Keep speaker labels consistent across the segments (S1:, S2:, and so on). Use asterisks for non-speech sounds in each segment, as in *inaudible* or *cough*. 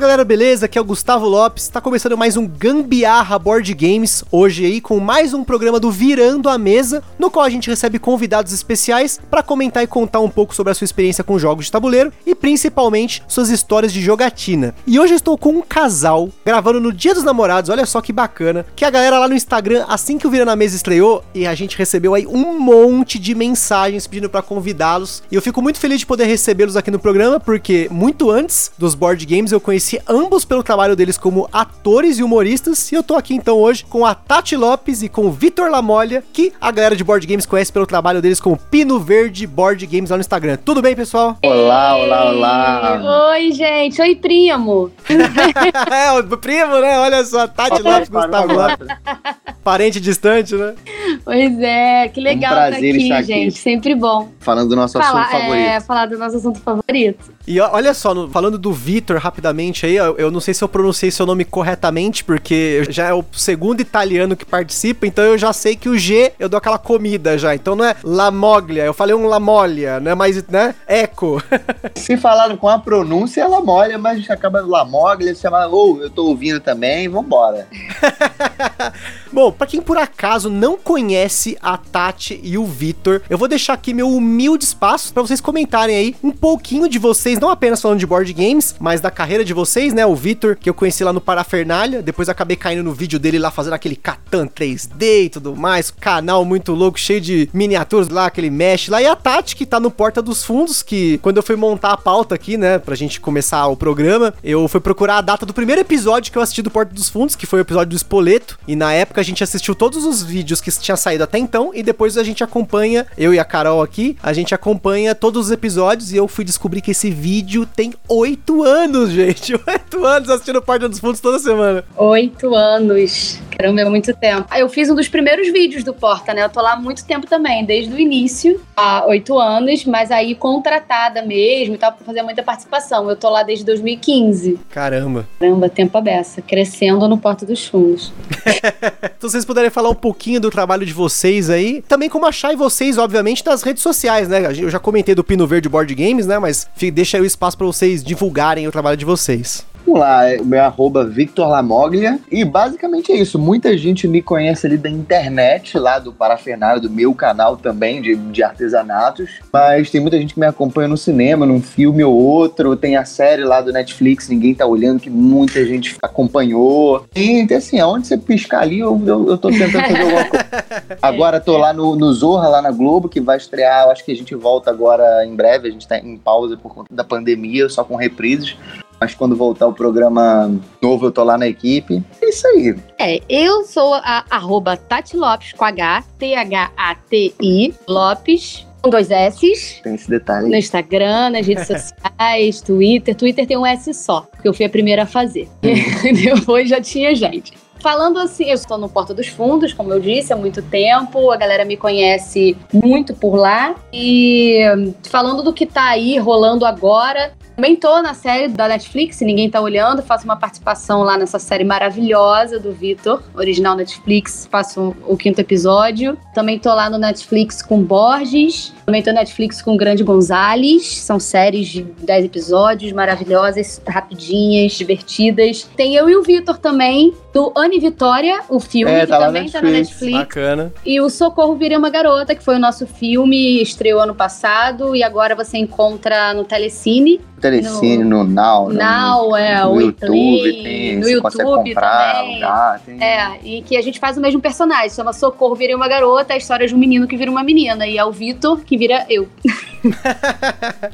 S1: Galera, beleza? Aqui é o Gustavo Lopes. Tá começando mais um Gambiarra Board Games. Hoje aí com mais um programa do Virando a Mesa, no qual a gente recebe convidados especiais para comentar e contar um pouco sobre a sua experiência com jogos de tabuleiro e principalmente suas histórias de jogatina. E hoje eu estou com um casal gravando no Dia dos Namorados. Olha só que bacana. Que a galera lá no Instagram, assim que o Virando a Mesa estreou, e a gente recebeu aí um monte de mensagens pedindo para convidá-los. E eu fico muito feliz de poder recebê-los aqui no programa, porque muito antes dos board games eu conheci ambos pelo trabalho deles como atores e humoristas, e eu tô aqui então hoje com a Tati Lopes e com o Vitor Lamolha, que a galera de board games conhece pelo trabalho deles como Pino Verde Board Games lá no Instagram. Tudo bem, pessoal?
S2: Olá, olá, olá.
S3: Oi, gente. Oi, primo. *laughs*
S1: é, o primo, né? Olha só, Tati Lopes, Gustavo Lopes. Parente distante, né?
S3: Pois é, que legal
S2: Um
S3: estar
S2: prazer
S3: aqui,
S2: estar aqui.
S3: gente. Sempre bom.
S2: Falando do nosso
S3: Falar,
S2: assunto favorito.
S3: é, falar do nosso assunto favorito.
S1: E olha só, no- falando do Vitor rapidamente aí, eu, não sei se eu pronunciei seu nome corretamente, porque já é o segundo italiano que participa, então eu já sei que o G eu dou aquela comida já. Então não é La Moglia, eu falei um La Moglia, não é mais, né? Eco. *laughs*
S2: Se falaram com a pronúncia, ela molha, mas a gente acaba lá moglia, você fala, ô, eu tô ouvindo também, vambora. *laughs*
S1: Bom, pra quem por acaso não conhece a Tati e o Vitor, eu vou deixar aqui meu humilde espaço pra vocês comentarem aí um pouquinho de vocês, não apenas falando de board games, mas da carreira de vocês, né? O Vitor, que eu conheci lá no Parafernália, depois acabei caindo no vídeo dele lá fazendo aquele Catan 3D e tudo mais, canal muito louco, cheio de miniaturas lá, aquele mesh lá, e a Tati, que tá no Porta dos Fundos, que quando eu fui montar a pauta aqui, né, pra gente começar o programa, eu fui procurar a data do primeiro episódio que eu assisti do Porta dos Fundos, que foi o episódio do Espoleto, e na época a gente assistiu todos os vídeos que tinha saído até então, e depois a gente acompanha, eu e a Carol aqui, a gente acompanha todos os episódios, e eu fui descobrir que esse vídeo tem oito anos, *laughs* gente, oito anos assistindo Porta dos Fundos toda semana.
S3: Oito anos. Caramba, é muito tempo. Ah, Eu fiz um dos primeiros vídeos do Porta, né? Eu tô lá há muito tempo também, desde o início, há oito anos, mas aí contratada mesmo e tal, pra fazer muita participação. Eu tô lá desde 2015.
S1: Caramba.
S3: Caramba, tempo a beça. Crescendo no Porta dos Fundos. *laughs*
S1: Então, vocês puderem falar um pouquinho do trabalho de vocês aí, também como achar vocês, obviamente, nas redes sociais, né? Eu já comentei do Pino Verde Board Games, né? Mas deixa aí o espaço pra vocês divulgarem o trabalho de vocês.
S2: Vamos lá, é o meu arroba Victor Lamoglia. E basicamente é isso. Muita gente me conhece ali da internet, lá do Parafernália, do meu canal também, de, de artesanatos. Mas tem muita gente que me acompanha no cinema, num filme ou outro. Tem a série lá do Netflix, ninguém tá olhando, que muita gente acompanhou. E então, assim, aonde você piscar ali, eu, eu, eu tô tentando fazer alguma coisa. *laughs* Agora tô lá no, no Zorra, lá na Globo, que vai estrear. Eu acho que a gente volta agora em breve. A gente tá em pausa por conta da pandemia, só com reprises. Mas quando voltar o programa novo, eu tô lá na equipe. É isso aí.
S3: É, eu sou a arroba Tati Lopes com H, T-H-A-T-I, Lopes, com dois S's.
S2: Tem esse detalhe
S3: No. Instagram, nas redes *laughs* sociais, Twitter. Twitter tem um S só, porque eu fui a primeira a fazer. *laughs* Depois já tinha gente. Falando assim, eu estou no Porta dos Fundos, como eu disse, há muito tempo. A galera me conhece muito por lá. E hum, falando do que tá aí rolando agora, também tô na série da Netflix, se ninguém tá olhando, faço uma participação lá nessa série maravilhosa do Vitor, original Netflix, faço o quinto episódio. Também tô lá no Netflix com Borges, também tô no Netflix com Grande Gonzales, são séries de 10 episódios, maravilhosas, rapidinhas, divertidas. Tem eu e o Vitor também, do Anne Vitória, o filme,
S2: É,
S3: que
S2: tá lá
S3: também
S2: na
S3: tá na
S2: Netflix.
S3: Netflix.
S1: Bacana.
S3: E o Socorro Virei uma Garota, que foi o nosso filme, estreou ano passado e agora você encontra no Telecine.
S2: Telecine, no, Now, no,
S3: Now, é,
S2: no
S3: o
S2: YouTube,
S3: Play,
S2: tem,
S3: no YouTube também.
S2: alugar, tem-
S3: É, e que a gente faz o mesmo personagem. Chama Socorro Virei uma Garota, a história de um menino que vira uma menina. E é o Vitor que vira eu. *laughs*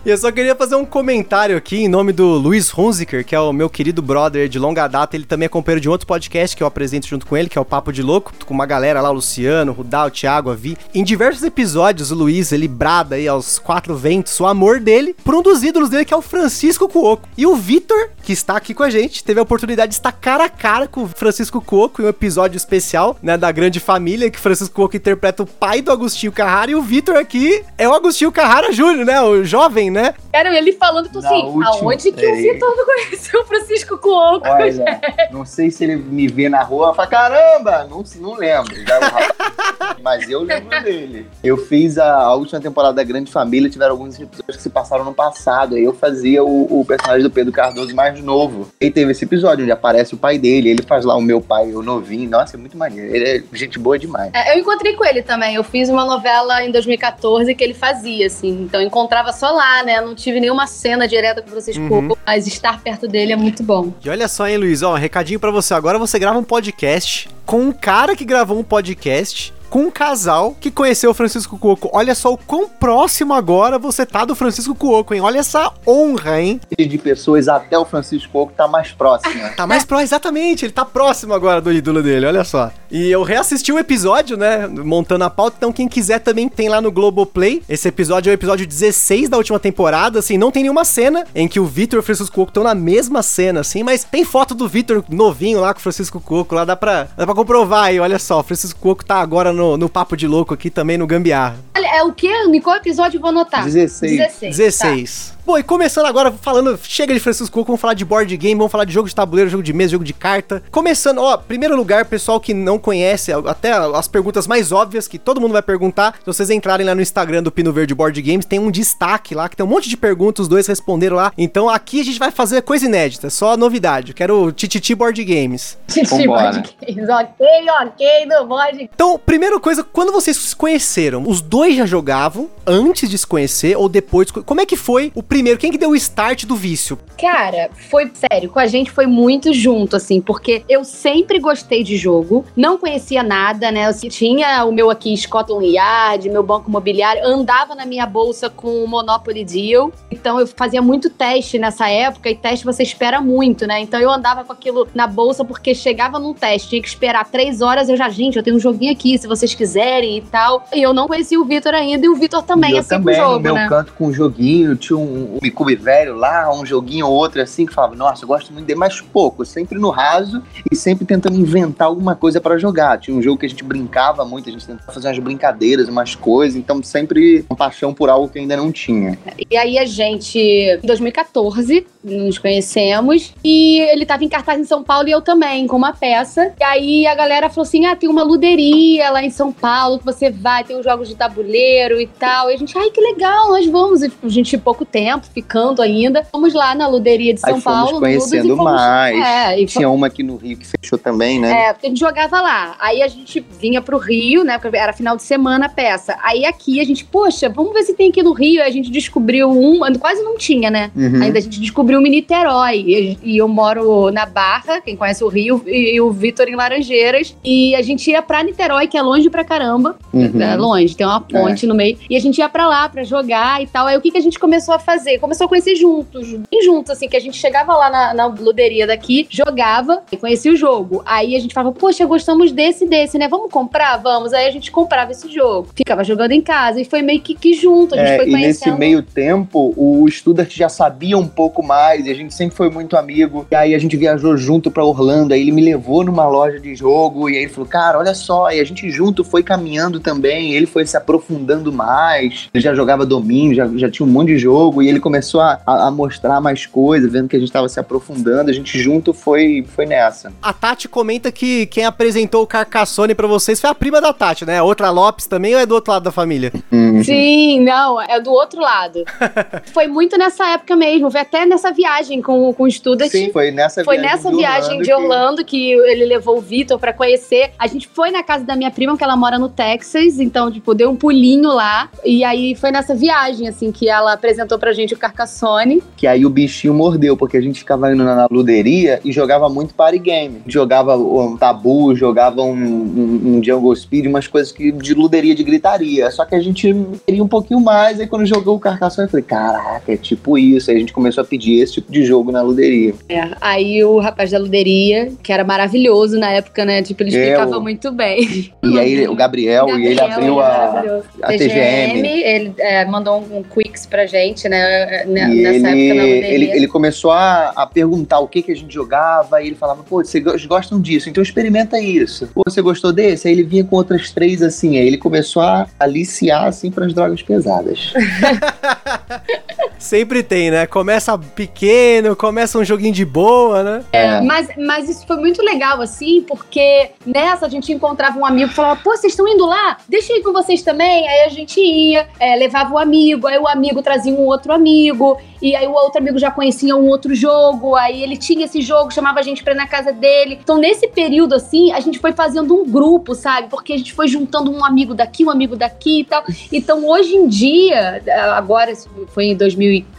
S1: E eu só queria fazer um comentário aqui em nome do Luiz Hunziker, que é o meu querido brother de longa data. Ele também é companheiro de um outro podcast que eu apresento junto com ele, que é o Papo de Louco, com uma galera lá, o Luciano, o Rudal, o Thiago, a Vi. Em diversos episódios, o Luiz, ele brada aí aos quatro ventos o amor dele por um dos ídolos dele, que é o Francisco Cuoco. E o Vitor, que está aqui com a gente, teve a oportunidade de estar cara a cara com o Francisco Cuoco em um episódio especial, né, da grande família, que Francisco Cuoco interpreta o pai do Agostinho Carrara e o Vitor aqui É o Agostinho Carrara Júnior, né? O jovem, né?
S3: Cara, ele falando, tô
S2: Na
S3: assim, aonde que o
S2: é.
S3: Vitor não conheceu o Francisco Cuoco?
S2: Olha, *laughs* não sei se ele me vê na rua e fala, caramba, não, não lembro. Já é *laughs* Mas eu lembro dele. Eu fiz a, a última temporada da Grande Família, tiveram alguns episódios que se passaram no passado. Aí eu fazia o, o personagem do Pedro Cardoso mais novo. E teve esse episódio onde aparece o pai dele, ele faz lá o meu pai, o novinho. Nossa, é muito maneiro. Ele é gente boa demais.
S3: É, eu encontrei com ele também. Eu fiz uma novela em 2014 que ele fazia, assim. Então encontrava só lá, né? Não tive nenhuma cena direta com Francisco
S1: Uhum.
S3: Mas estar perto dele é muito bom.
S1: E olha só, hein, Luiz, ó, um recadinho pra você. Agora você grava um podcast com um cara que gravou um podcast com um casal que conheceu o Francisco Cuoco. Olha só o quão próximo agora você tá do Francisco Cuoco, hein? Olha essa honra, hein?
S2: De pessoas até o Francisco Coco tá mais próxima.
S1: Tá mais próximo, exatamente, ele tá próximo agora do ídolo dele, olha só. E eu reassisti o episódio, né, montando a pauta, então quem quiser também tem lá no Globoplay. Esse episódio é o episódio 16 da última temporada, assim, não tem nenhuma cena em que o Vitor e o Francisco Cuoco estão na mesma cena, assim, mas tem foto do Vitor novinho lá com o Francisco Cuoco, lá dá pra, dá pra comprovar aí, olha só, o Francisco Cuoco tá agora no, no Papo de Louco aqui também, no Gambiarra.
S3: Olha, é o quê? Em qual episódio eu vou anotar?
S2: 16.
S3: 16.
S1: 16. Bom, e começando agora, falando, chega de Francisco vamos falar de board game, vamos falar de jogo de tabuleiro, jogo de mesa, jogo de carta. Começando, ó, primeiro lugar, pessoal que não conhece, até as perguntas mais óbvias que todo mundo vai perguntar, se vocês entrarem lá no Instagram do Pino Verde Board Games, tem um destaque lá, que tem um monte de perguntas, os dois responderam lá. Então aqui a gente vai fazer coisa inédita, só novidade. Eu quero o Tititi Board Games.
S3: Titi
S2: Vambora.
S3: Board Games. Ok, ok, do board.
S1: Então, primeira coisa, quando vocês se conheceram, os dois já jogavam antes de se conhecer ou depois? Como é que foi o primeiro? Quem que deu o start do vício?
S3: Cara, foi sério, com a gente foi muito junto, assim, porque eu sempre gostei de jogo, não conhecia nada, né? Eu tinha o meu aqui Scotland Yard, meu banco imobiliário, andava na minha bolsa com o Monopoly Deal, então eu fazia muito teste nessa época, e teste você espera muito, né? Então eu andava com aquilo na bolsa porque chegava num teste, tinha que esperar três horas, eu já, gente, eu tenho um joguinho aqui, se vocês quiserem e tal. E eu não conhecia o Vitor ainda, e o Vitor também,
S2: E eu
S3: assim,
S2: também,
S3: com o
S2: no
S3: jogo,
S2: meu
S3: né?
S2: canto com um joguinho, tinha um, um Micube velho lá, um joguinho ou outro assim, que falava, nossa, eu gosto muito dele, mas pouco, sempre no raso e sempre tentando inventar alguma coisa pra jogar. Tinha um jogo que a gente brincava muito, a gente tentava fazer umas brincadeiras, umas coisas, então sempre uma paixão por algo que ainda não tinha.
S3: E aí a gente, em 2014, nos conhecemos e ele tava em cartaz em São Paulo e eu também, com uma peça. E aí a galera falou assim: ah, tem uma luderia lá em São Paulo que você vai, tem os jogos de tabuleiro e tal. E a gente, ai, que legal, nós vamos. E a gente, pouco tempo, ficando ainda. Fomos lá na luderia de São
S2: Aí fomos
S3: Paulo,
S2: conhecendo
S3: fomos-
S2: mais.
S3: É, e
S2: Tinha uma aqui no Rio que fechou também, né?
S3: é, porque a gente jogava lá. Aí a gente vinha pro Rio, né? Porque era final de semana a peça. Aí aqui a gente, poxa, vamos ver se tem aqui no Rio. Aí a gente descobriu um, quase não tinha, né?
S2: Uhum.
S3: Ainda a gente descobriu um em Niterói. E, e eu moro na Barra, quem conhece o Rio, e, e o Vitor em Laranjeiras. E a gente ia pra Niterói, que é longe pra caramba.
S2: Uhum.
S3: É longe, tem uma ponte no meio. E a gente ia pra lá pra jogar e tal. Aí o que, que a gente começou a fazer? Começou a conhecer juntos, bem juntos, assim, que a gente chegava lá na, na luderia daqui, jogava e conhecia o jogo. Aí a gente falava, poxa, gostamos desse e desse, né? Vamos comprar? Vamos. Aí a gente comprava esse jogo. Ficava jogando em casa. E foi meio que, que junto. A gente
S2: É,
S3: foi
S2: e nesse
S3: conhecendo.
S2: meio tempo, o Studart já sabia um pouco mais, e a gente sempre foi muito amigo. E aí a gente viajou junto pra Orlando, aí ele me levou numa loja de jogo, e aí ele falou, cara, olha só, e a gente junto foi caminhando também, ele foi se aprofundando mais. Ele já jogava domínio, já, já tinha um monte de jogo, e ele começou a, a- mostrar mais coisas, vendo que a gente tava se aprofundando, a gente junto foi, foi nessa.
S1: A Tati comenta que quem apresentou o Carcassone pra vocês foi a prima da Tati, né? A outra Lopes também ou é do outro lado da família?
S2: Uhum.
S3: Sim, não, é do outro lado. *laughs* foi muito nessa época mesmo, foi até nessa viagem com, com o Student.
S2: Sim, foi nessa
S3: Foi
S2: viagem
S3: nessa
S2: de
S3: viagem de
S2: que-
S3: Orlando que ele levou o Vitor pra conhecer. A gente foi na casa da minha prima, que ela mora no Texas, então, tipo, deu um pulinho lá. E aí foi nessa viagem, assim, que ela apresentou pra gente o Carcassone.
S2: que aí o bichinho mordeu, porque a gente ficava indo na luderia e jogava muito party game. Jogava um tabu, jogava um, um, um Jungle Speed, umas coisas que, de luderia de gritaria. Só que a gente queria um pouquinho mais, aí quando jogou o Carcassonne eu falei, caraca, é tipo isso. Aí a gente começou a pedir esse tipo de jogo na luderia.
S3: É, aí o rapaz da luderia, que era maravilhoso na época, né? Tipo, ele
S2: É,
S3: explicava
S2: o-
S3: muito bem.
S2: E aí o Gabriel, e ele
S3: Gabriel,
S2: abriu
S3: ele é
S2: a, a TGM.
S3: ele é, mandou um, um Quicks pra gente, né? Né? né,
S2: E
S3: Nessa
S2: ele,
S3: época na loteria.
S2: ele, ele começou a, a perguntar o que, que a gente jogava, e ele falava, pô, vocês gostam disso, então experimenta isso. Pô, você gostou desse? Aí ele vinha com outras três assim, aí ele começou a aliciar assim para as drogas pesadas. *laughs*
S1: Sempre tem, né? Começa pequeno, começa um joguinho de boa, né?
S2: É.
S3: Mas, mas isso foi muito legal, assim, porque nessa a gente encontrava um amigo e falava, pô, vocês estão indo lá? Deixa eu ir com vocês também. Aí a gente ia, é, levava o amigo, aí o amigo trazia um outro amigo, e aí o outro amigo já conhecia um outro jogo, aí ele tinha esse jogo, chamava a gente pra ir na casa dele. Então, nesse período, assim, a gente foi fazendo um grupo, sabe? Porque a gente foi juntando um amigo daqui, um amigo daqui e tal. Então, hoje em dia, agora foi em 2015,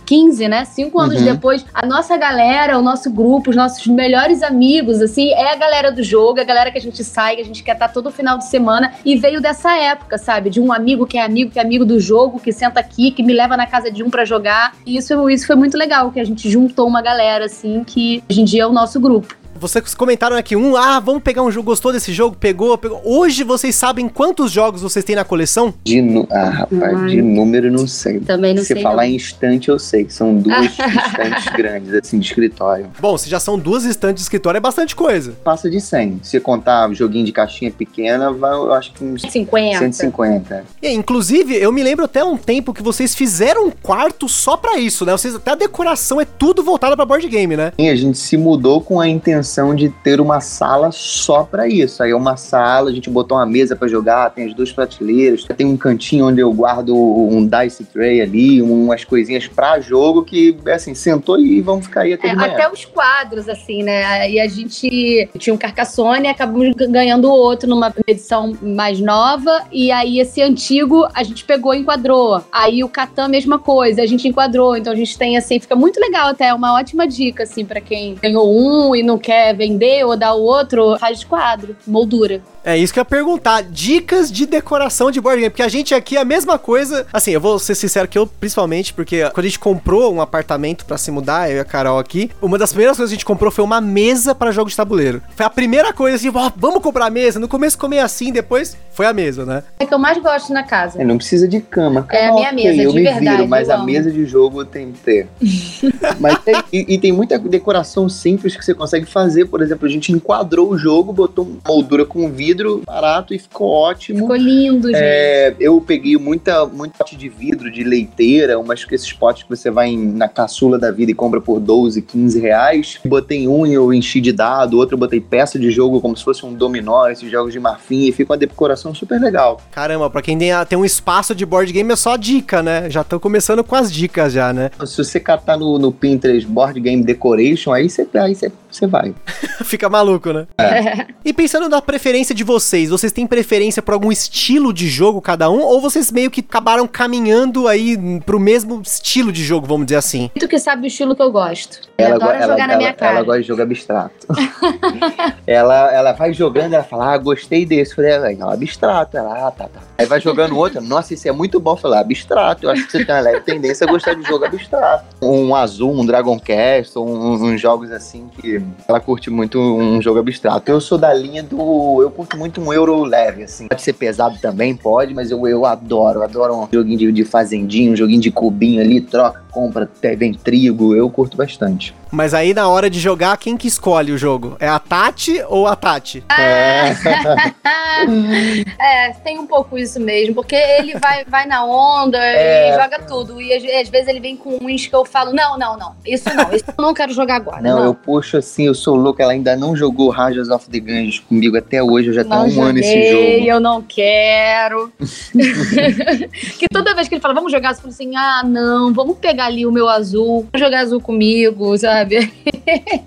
S3: né? Cinco anos
S2: Uhum.
S3: depois, a nossa galera, o nosso grupo, os nossos melhores amigos, assim, é a galera do jogo, é a galera que a gente sai, que a gente quer estar todo final de semana. E veio dessa época, sabe? De um amigo que é amigo, que é amigo do jogo, que senta aqui, que me leva na casa de um pra jogar. E isso, isso foi muito legal, que a gente juntou uma galera, assim, que hoje em dia é o nosso grupo.
S1: Vocês comentaram aqui, um, ah, vamos pegar um jogo, gostou desse jogo? Pegou, pegou. Hoje vocês sabem quantos jogos vocês têm na coleção?
S2: De nu- ah, rapaz, de número não sei.
S3: Também não
S2: Se
S3: sei.
S2: falar
S3: não.
S2: em estante, eu sei. São duas *laughs* estantes grandes, assim, de escritório.
S1: Bom, se já são duas estantes de escritório, é bastante coisa.
S2: Passa de 100. Se contar joguinho de caixinha pequena, vai, eu acho que uns
S3: 50.
S2: 150.
S1: E, inclusive, eu me lembro até um tempo que vocês fizeram um quarto só pra isso, né? Vocês, até a decoração é tudo voltada pra board game, né?
S2: E a gente se mudou com a intenção de ter uma sala só pra isso. Aí é uma sala, a gente botou uma mesa pra jogar, tem as duas prateleiras, tem um cantinho onde eu guardo um dice tray ali, umas coisinhas pra jogo que, assim, sentou e vamos ficar aí até
S3: É, até os quadros, assim, né? E a gente tinha um Carcassonne e acabamos ganhando outro numa edição mais nova. E aí esse antigo a gente pegou e enquadrou. Aí o Catan, mesma coisa, a gente enquadrou. Então a gente tem, assim, fica muito legal até. É uma ótima dica, assim, pra quem ganhou um e não quer vender ou dar o outro, faz de quadro, moldura.
S1: É isso que eu ia perguntar. Dicas de decoração de board game. Porque a gente aqui é a mesma coisa. Assim, eu vou ser sincero que eu, principalmente, porque quando a gente comprou um apartamento pra se mudar, eu e a Carol aqui, uma das primeiras coisas que a gente comprou foi uma mesa pra jogo de tabuleiro. Foi a primeira coisa assim, ó, vamos comprar a mesa. No começo comer assim, depois foi a mesa, né?
S3: É que eu mais gosto na casa.
S2: É, não precisa de cama.
S3: É a minha mesa,
S2: eu
S3: de
S2: me
S3: verdade,
S2: viro, mas
S3: eu
S2: a
S3: amo.
S2: mesa de jogo tem que ter. *laughs* mas tem- e, e tem muita decoração simples que você consegue fazer. Por exemplo, a gente enquadrou o jogo, botou uma moldura com vidro barato e ficou ótimo.
S3: Ficou lindo, gente.
S2: É, eu peguei muita, muito pote de vidro, de leiteira, umas que esses potes que você vai em- na caçula da vida e compra por 12, 15 reais. Botei um e eu enchi de dado, outro eu botei peça de jogo como se fosse um dominó, esses jogos de marfim, e fica uma decoração super legal.
S1: Caramba, pra quem tem, a- tem um espaço de board game é só dica, né? Já tô começando com as dicas já, né?
S2: Se você catar no, no Pinterest Board Game Decoration, aí você aí você- você vai. *laughs*
S1: Fica maluco, né? E pensando na preferência de vocês, vocês têm preferência por algum estilo de jogo cada um? Ou vocês meio que acabaram caminhando aí pro mesmo estilo de jogo, vamos dizer assim?
S3: Tu que sabe o estilo que eu gosto. Eu
S2: Ela,
S3: adoro
S2: go- ela,
S3: jogar na
S2: ela-
S3: minha cara.
S2: ela gosta de jogo abstrato. *laughs* *laughs* ela, ela vai jogando, ela fala, ah, gostei desse. Eu falei, "Ah, não, abstrato. Ela, ah, tá, tá. Aí vai jogando outro, nossa, esse é muito bom. Eu falei, abstrato. Eu acho que você tem uma leve tendência a gostar de jogo abstrato. Um azul, um Dragon Quest, um- uns jogos assim que ela curte muito um jogo abstrato. Eu sou da linha do. Eu curto muito um euro leve, assim. Pode ser pesado também, pode, mas eu, eu adoro. Adoro um joguinho de, de fazendinho, um joguinho de cubinho ali, troca, compra, até vem trigo. Eu curto bastante.
S1: Mas aí na hora de jogar, quem que escolhe o jogo? É a Tati ou a Tati?
S2: É. *laughs*
S3: É, tem um pouco isso mesmo, porque ele vai, vai na onda
S2: É.
S3: e joga tudo. E às, às vezes ele vem com uns que eu falo: não, não, não, isso não, isso eu não quero jogar agora.
S2: Não,
S3: Não,
S2: eu puxo assim, eu sou louco. Ela ainda não jogou Rajas of the Ganges comigo até hoje. Eu já
S3: não
S2: tenho um ano esse
S3: joguei,
S2: jogo.
S3: eu não quero. *laughs* que toda vez que ele fala, vamos jogar, eu falo assim: ah, não, vamos pegar ali o meu azul, jogar azul comigo, sabe? *laughs*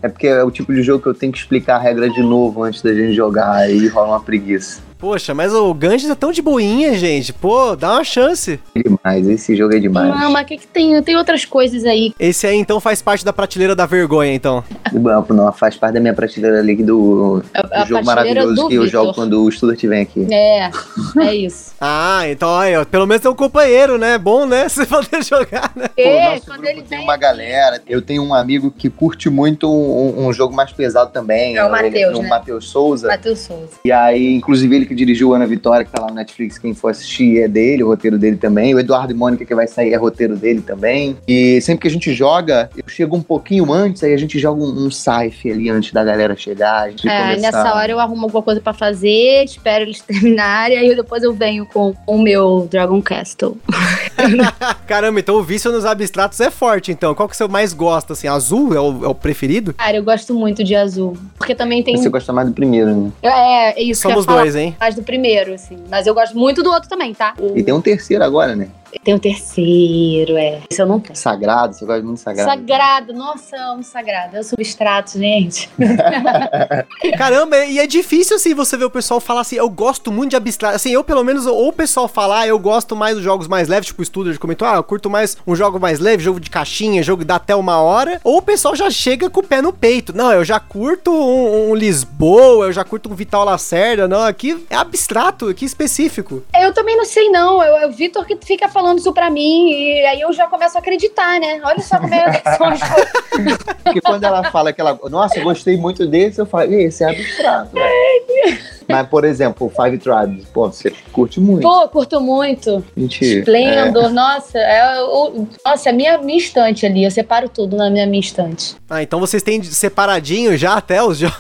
S2: É porque é o tipo de jogo que eu tenho que explicar a regra de novo antes da gente jogar. Aí rola uma preguiça.
S1: Poxa, mas o Ganges é tão de boinha, gente. Pô, dá uma chance.
S2: É demais, esse jogo é demais.
S3: Não, mas o que, que tem? Tem outras coisas aí.
S1: Esse aí então faz parte da prateleira da vergonha, então.
S2: Não, não, faz parte da minha prateleira ali do,
S3: A,
S2: do
S3: a
S2: jogo maravilhoso
S3: do
S2: que eu jogo quando o Studart vem aqui.
S3: É, é isso. *laughs*
S1: Ah, então aí, ó, pelo menos tem um companheiro, né? Bom, né? *laughs* Você poder jogar, né?
S2: Pô,
S3: É,
S2: nosso
S3: quando
S2: grupo
S3: ele
S2: tem
S3: vem
S2: uma galera. Eu tenho um amigo que curte muito um, um jogo mais pesado também.
S3: É o
S2: Ele-
S3: Matheus,
S2: o
S3: né?
S2: Matheus Souza.
S3: Matheus Souza.
S2: E aí, inclusive, ele que dirigiu Ana Vitória, que tá lá no Netflix, quem for assistir é dele, o roteiro dele também. O Eduardo e Mônica, que vai sair, é roteiro dele também. E sempre que a gente joga, eu chego um pouquinho antes, aí a gente joga um, um sci ali antes da galera chegar. A gente
S3: É,
S2: começar.
S3: nessa hora eu arrumo alguma coisa pra fazer, espero eles *laughs* terminarem, aí depois eu venho com o meu Dragon Castle. *laughs* *laughs*
S1: Caramba, então o vício nos abstratos é forte, então. Qual que você mais gosta, assim? Azul é o, é o preferido?
S3: Cara, eu gosto muito de azul. Porque também tem.
S2: Você gosta mais do primeiro, né?
S3: É, é isso
S1: Somos
S3: que eu ia falar,
S1: dois, hein?
S3: Mais do primeiro, assim. Mas eu gosto muito do outro também, tá?
S2: E tem um terceiro agora, né?
S3: Tem o terceiro, é. Esse eu não tenho.
S2: Sagrado, você gosta muito de sagrado.
S3: Sagrado, nossa, eu amo sagrado. É o substrato, gente. *laughs*
S1: Caramba, e é difícil, assim, você ver o pessoal falar assim, eu gosto muito de abstrato. Assim, eu, pelo menos, ou o pessoal falar, eu gosto mais dos jogos mais leves, tipo o Studer comentou, ah, eu curto mais um jogo mais leve, jogo de caixinha, jogo que dá até uma hora. Ou o pessoal já chega com o pé no peito. Não, eu já curto um, um Lisboa, eu já curto um Vital Lacerda. Não, aqui é abstrato, aqui específico.
S3: Eu também não sei, não. Eu, é o Vitor que fica falando isso pra mim. E aí eu já começo a acreditar, né? Olha só como é coisas. *laughs*
S2: Porque quando ela fala que ela, nossa, eu gostei muito desse, eu falo, "Ih, esse é abstrato. velho." Mas, por exemplo, o Five Tribes, pô, você curte muito.
S3: Pô, curto muito.
S2: Gente,
S3: Splendor, nossa, é o, nossa, é a minha, minha estante ali. Eu separo tudo na minha, minha estante.
S1: Ah, então vocês têm separadinho já até os *laughs* jogos?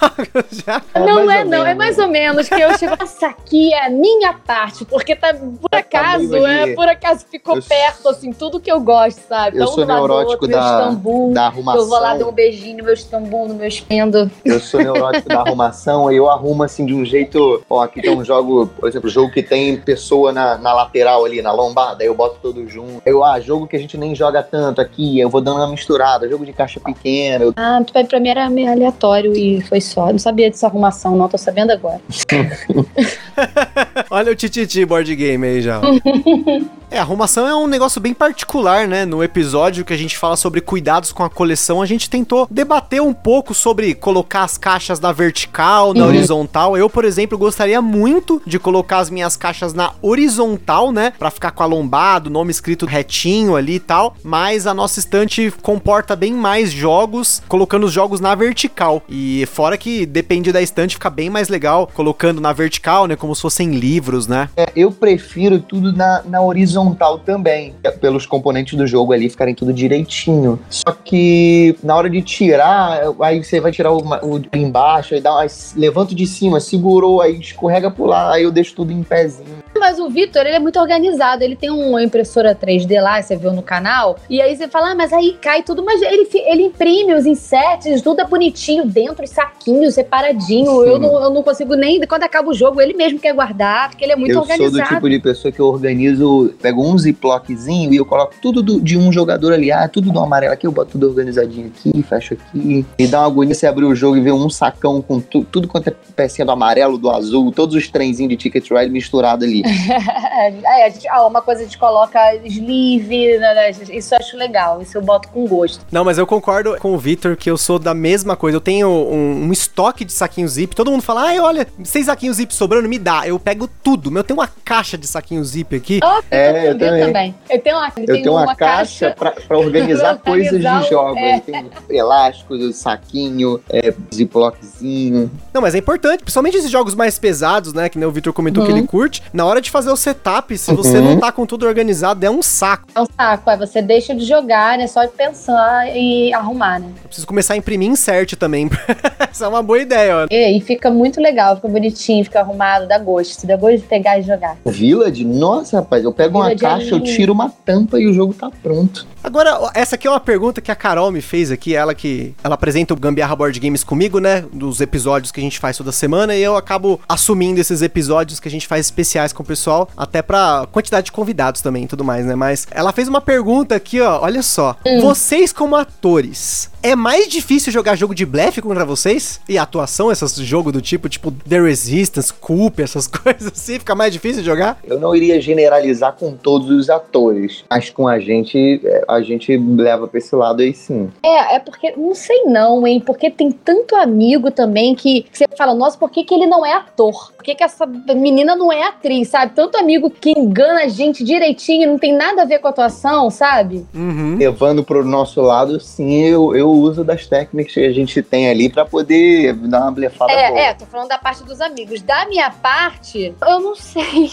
S1: Já?
S2: É
S3: não é, não, é
S2: menos.
S3: mais ou menos que eu chego, nossa, aqui é a minha parte, porque tá por
S2: Tá
S3: acaso, é, por acaso ficou
S2: Eu-
S3: perto, assim, tudo que eu gosto, sabe?
S2: Eu sou neurótico
S3: outro,
S2: da, da
S3: Eu vou lá dar um
S2: arrumação.
S3: beijinho no meu Istambul, no meu espendo.
S2: Eu sou neurótico da arrumação e eu arrumo assim de um jeito. Ó, aqui tem um jogo, por exemplo, jogo que tem pessoa na, na lateral ali, na lombada, aí eu boto tudo junto. Eu, ah, jogo que a gente nem joga tanto aqui, eu vou dando uma misturada. Jogo de caixa pequena, eu
S3: Ah, pra pra mim era meio aleatório e foi só. Eu não sabia dessa arrumação, não, tô sabendo agora. *laughs*
S1: Olha o Tititi board game aí já. *laughs* É, arrumação é um negócio bem particular, né? No episódio que a gente fala sobre cuidados com a coleção, a gente tentou debater um pouco sobre colocar as caixas na vertical, na horizontal. Eu, por exemplo, gostaria muito de colocar as minhas caixas na horizontal, né? Pra ficar com a lombada, o nome escrito retinho ali e tal. Mas a nossa estante comporta bem mais jogos, colocando os jogos na vertical. E fora que depende da estante, fica bem mais legal colocando na vertical, né? Como se fossem livros, né?
S2: É, eu prefiro tudo na, na horizontal também, é, pelos componentes do jogo ali ficarem tudo direitinho. Só que na hora de tirar, aí você vai tirar o, o embaixo, aí dá uma, levanta de cima, segurou, aí escorrega por lá, aí eu deixo tudo em pezinho.
S3: Mas o Vitor, ele é muito organizado. Ele tem uma impressora 3D lá, você viu no canal. E aí você fala, ah, mas aí cai tudo. Mas ele, ele imprime os insets, tudo é bonitinho, dentro, os saquinhos, separadinho. Eu não, eu não consigo nem. Quando acaba o jogo, ele mesmo quer guardar, porque ele é muito
S2: eu
S3: organizado.
S2: sou do tipo de pessoa que eu organizo, pego um ziplockzinho e eu coloco tudo do- de um jogador ali, ah, tudo do amarelo aqui, eu boto tudo organizadinho aqui, fecho aqui. E dá uma agonia você abrir o jogo e ver um sacão com tu- tudo quanto é pecinha do amarelo, do azul, todos os trenzinhos de Ticket Ride misturado ali.
S3: É, a gente, ah, uma coisa a gente coloca sleeve, né, né, isso eu acho legal, isso eu boto com gosto.
S1: Não, mas eu concordo com o Victor que eu sou da mesma coisa. Eu tenho um, um estoque de saquinho zip. Todo mundo fala, ai, olha, seis saquinhos zip sobrando, me dá. Eu pego tudo. Eu tenho uma caixa de saquinho zip aqui.
S3: Oh,
S2: É, eu
S3: Vitor
S2: também.
S3: Eu tenho uma,
S2: Eu tenho uma, caixa, pra, pra organizar *laughs* coisas de jogos.
S3: é.
S2: Tem elásticos, saquinho, é, ziplockzinho.
S1: Não, mas é importante, principalmente esses jogos mais pesados, né? Que nem o Victor comentou que ele curte. Na hora de fazer o setup, se você
S2: Uhum.
S1: não tá com tudo organizado, é um saco.
S3: É um saco, aí você deixa de jogar, né? Só de pensar e arrumar, né?
S1: Eu preciso começar a imprimir insert também. *laughs* Essa é uma boa ideia, ó.
S3: E fica muito legal, fica bonitinho, fica arrumado, dá gosto. Dá gosto de pegar e jogar.
S2: Village? Nossa, rapaz, eu pego uma
S3: Village é
S2: caixa, eu
S3: lindo.
S2: tiro uma tampa e o jogo tá pronto.
S1: Agora, essa aqui é uma pergunta que a Carol me fez aqui, ela que ela apresenta o Gambiarra Board Games comigo, né? Dos episódios que a gente faz toda semana, e eu acabo assumindo esses episódios que a gente faz especiais com o pessoal, até pra quantidade de convidados também e tudo mais, né? Mas ela fez uma pergunta aqui, ó, olha só. Vocês como atores, é mais difícil jogar jogo de blefe contra vocês? E atuação, esses jogos do tipo, tipo The Resistance, Coop, essas *laughs* coisas assim, fica mais difícil de jogar?
S2: Eu não iria generalizar com todos os atores, mas com a gente, é, a gente leva pra esse lado aí sim.
S3: É, é porque, não sei não, hein? Porque tem tanto amigo também que você fala, nossa, por que, que ele não é ator? Por que, que essa menina não é atriz, sabe? Sabe? Tanto amigo que engana a gente direitinho, não tem nada a ver com a atuação, sabe?
S1: Uhum.
S2: Levando pro nosso lado, sim, eu, eu uso das técnicas que a gente tem ali pra poder dar uma blefada boa.
S3: É, é, tô falando da parte dos amigos. Da minha parte, eu não sei.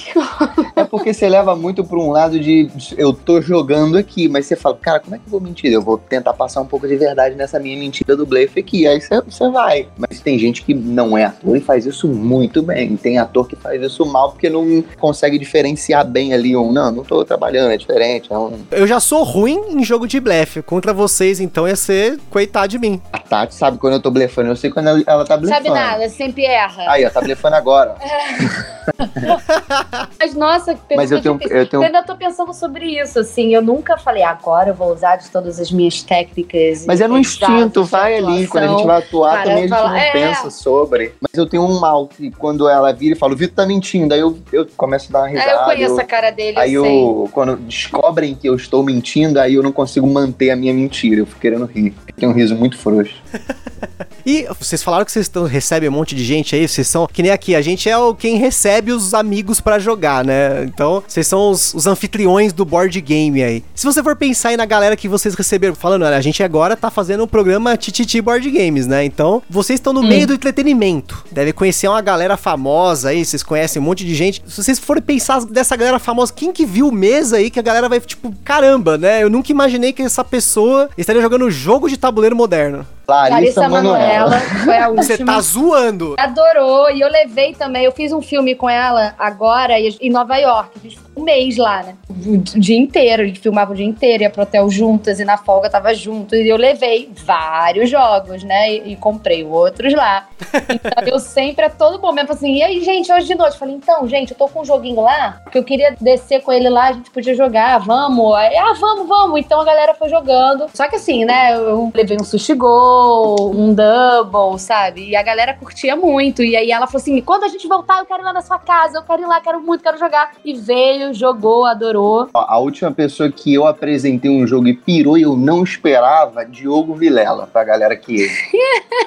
S2: É porque você leva muito pra um lado de eu tô jogando aqui, mas você fala, cara, como é que eu vou mentir? Eu vou tentar passar um pouco de verdade nessa minha mentira do blefe aqui. Aí você, você vai. Mas tem gente que não é ator e faz isso muito bem. Tem ator que faz isso mal porque não consegue diferenciar bem ali um, não, não tô trabalhando, é diferente. É um...
S1: Eu já sou ruim em jogo de blefe. Contra vocês, então, ia ser coitado de mim.
S2: A Tati sabe quando eu tô blefando, eu sei quando ela, ela tá blefando.
S3: Sabe nada, sempre erra.
S2: Aí, ó, tá blefando agora. *laughs*
S3: Mas nossa, que
S2: Mas eu
S3: pergunta
S2: tenho- eu tenho-
S3: ainda tô pensando sobre isso, assim. Eu nunca falei, agora eu vou usar de todas as minhas técnicas.
S2: Mas é no instinto, vai ali. Quando a gente vai atuar,
S3: Cara,
S2: também a gente não
S3: é.
S2: pensa sobre. Mas eu tenho um mal que quando ela vira e fala, o Vitor tá mentindo, aí eu, eu começo a dar uma risada.
S3: É, eu conheço
S2: eu-
S3: a cara dele,
S2: Aí
S3: eu
S2: quando descobrem que eu estou mentindo, aí eu não consigo manter a minha mentira. Eu fico querendo rir. Eu tenho um riso muito frouxo. *laughs*
S1: E vocês falaram que vocês estão, recebem um monte de gente aí, vocês são. Que nem aqui, a gente é o quem recebe os amigos pra jogar, né? Então, vocês são os, os anfitriões do board game aí. Se você for pensar aí na galera que vocês receberam, falando, olha, a gente agora tá fazendo um programa Tititi Board Games, né? Então, vocês estão no meio do entretenimento. Deve conhecer uma galera famosa aí, vocês conhecem um monte de gente. Se vocês forem pensar dessa galera famosa, quem que viu mesa aí que a galera vai, tipo, caramba, né? Eu nunca imaginei que essa pessoa estaria jogando jogo de tabuleiro moderno.
S2: Larissa,
S3: Larissa
S2: Manoela.
S3: Manoela foi a última. *laughs*
S1: Você tá zoando.
S3: Adorou, e eu levei também. Eu fiz um filme com ela agora em Nova York. A gente ficou um mês lá, né? O dia inteiro, a gente filmava o dia inteiro, ia pro hotel juntas e na folga tava junto. E eu levei vários jogos, né? E, e comprei outros lá. Então eu sempre, a todo momento, assim: e aí, gente, hoje de noite? Eu falei: então, gente, eu tô com um joguinho lá, que eu queria descer com ele lá, a gente podia jogar, vamos. Aí, ah, vamos, vamos. Então a galera foi jogando. Só que assim, né? Eu levei um sushi um double, sabe? E a galera curtia muito. E aí ela falou assim: quando a gente voltar, eu quero ir lá na sua casa, eu quero ir lá, quero muito, quero jogar. E veio, jogou, adorou.
S2: A última pessoa que eu apresentei um jogo e pirou e eu não esperava, Diogo Vilela, pra galera que,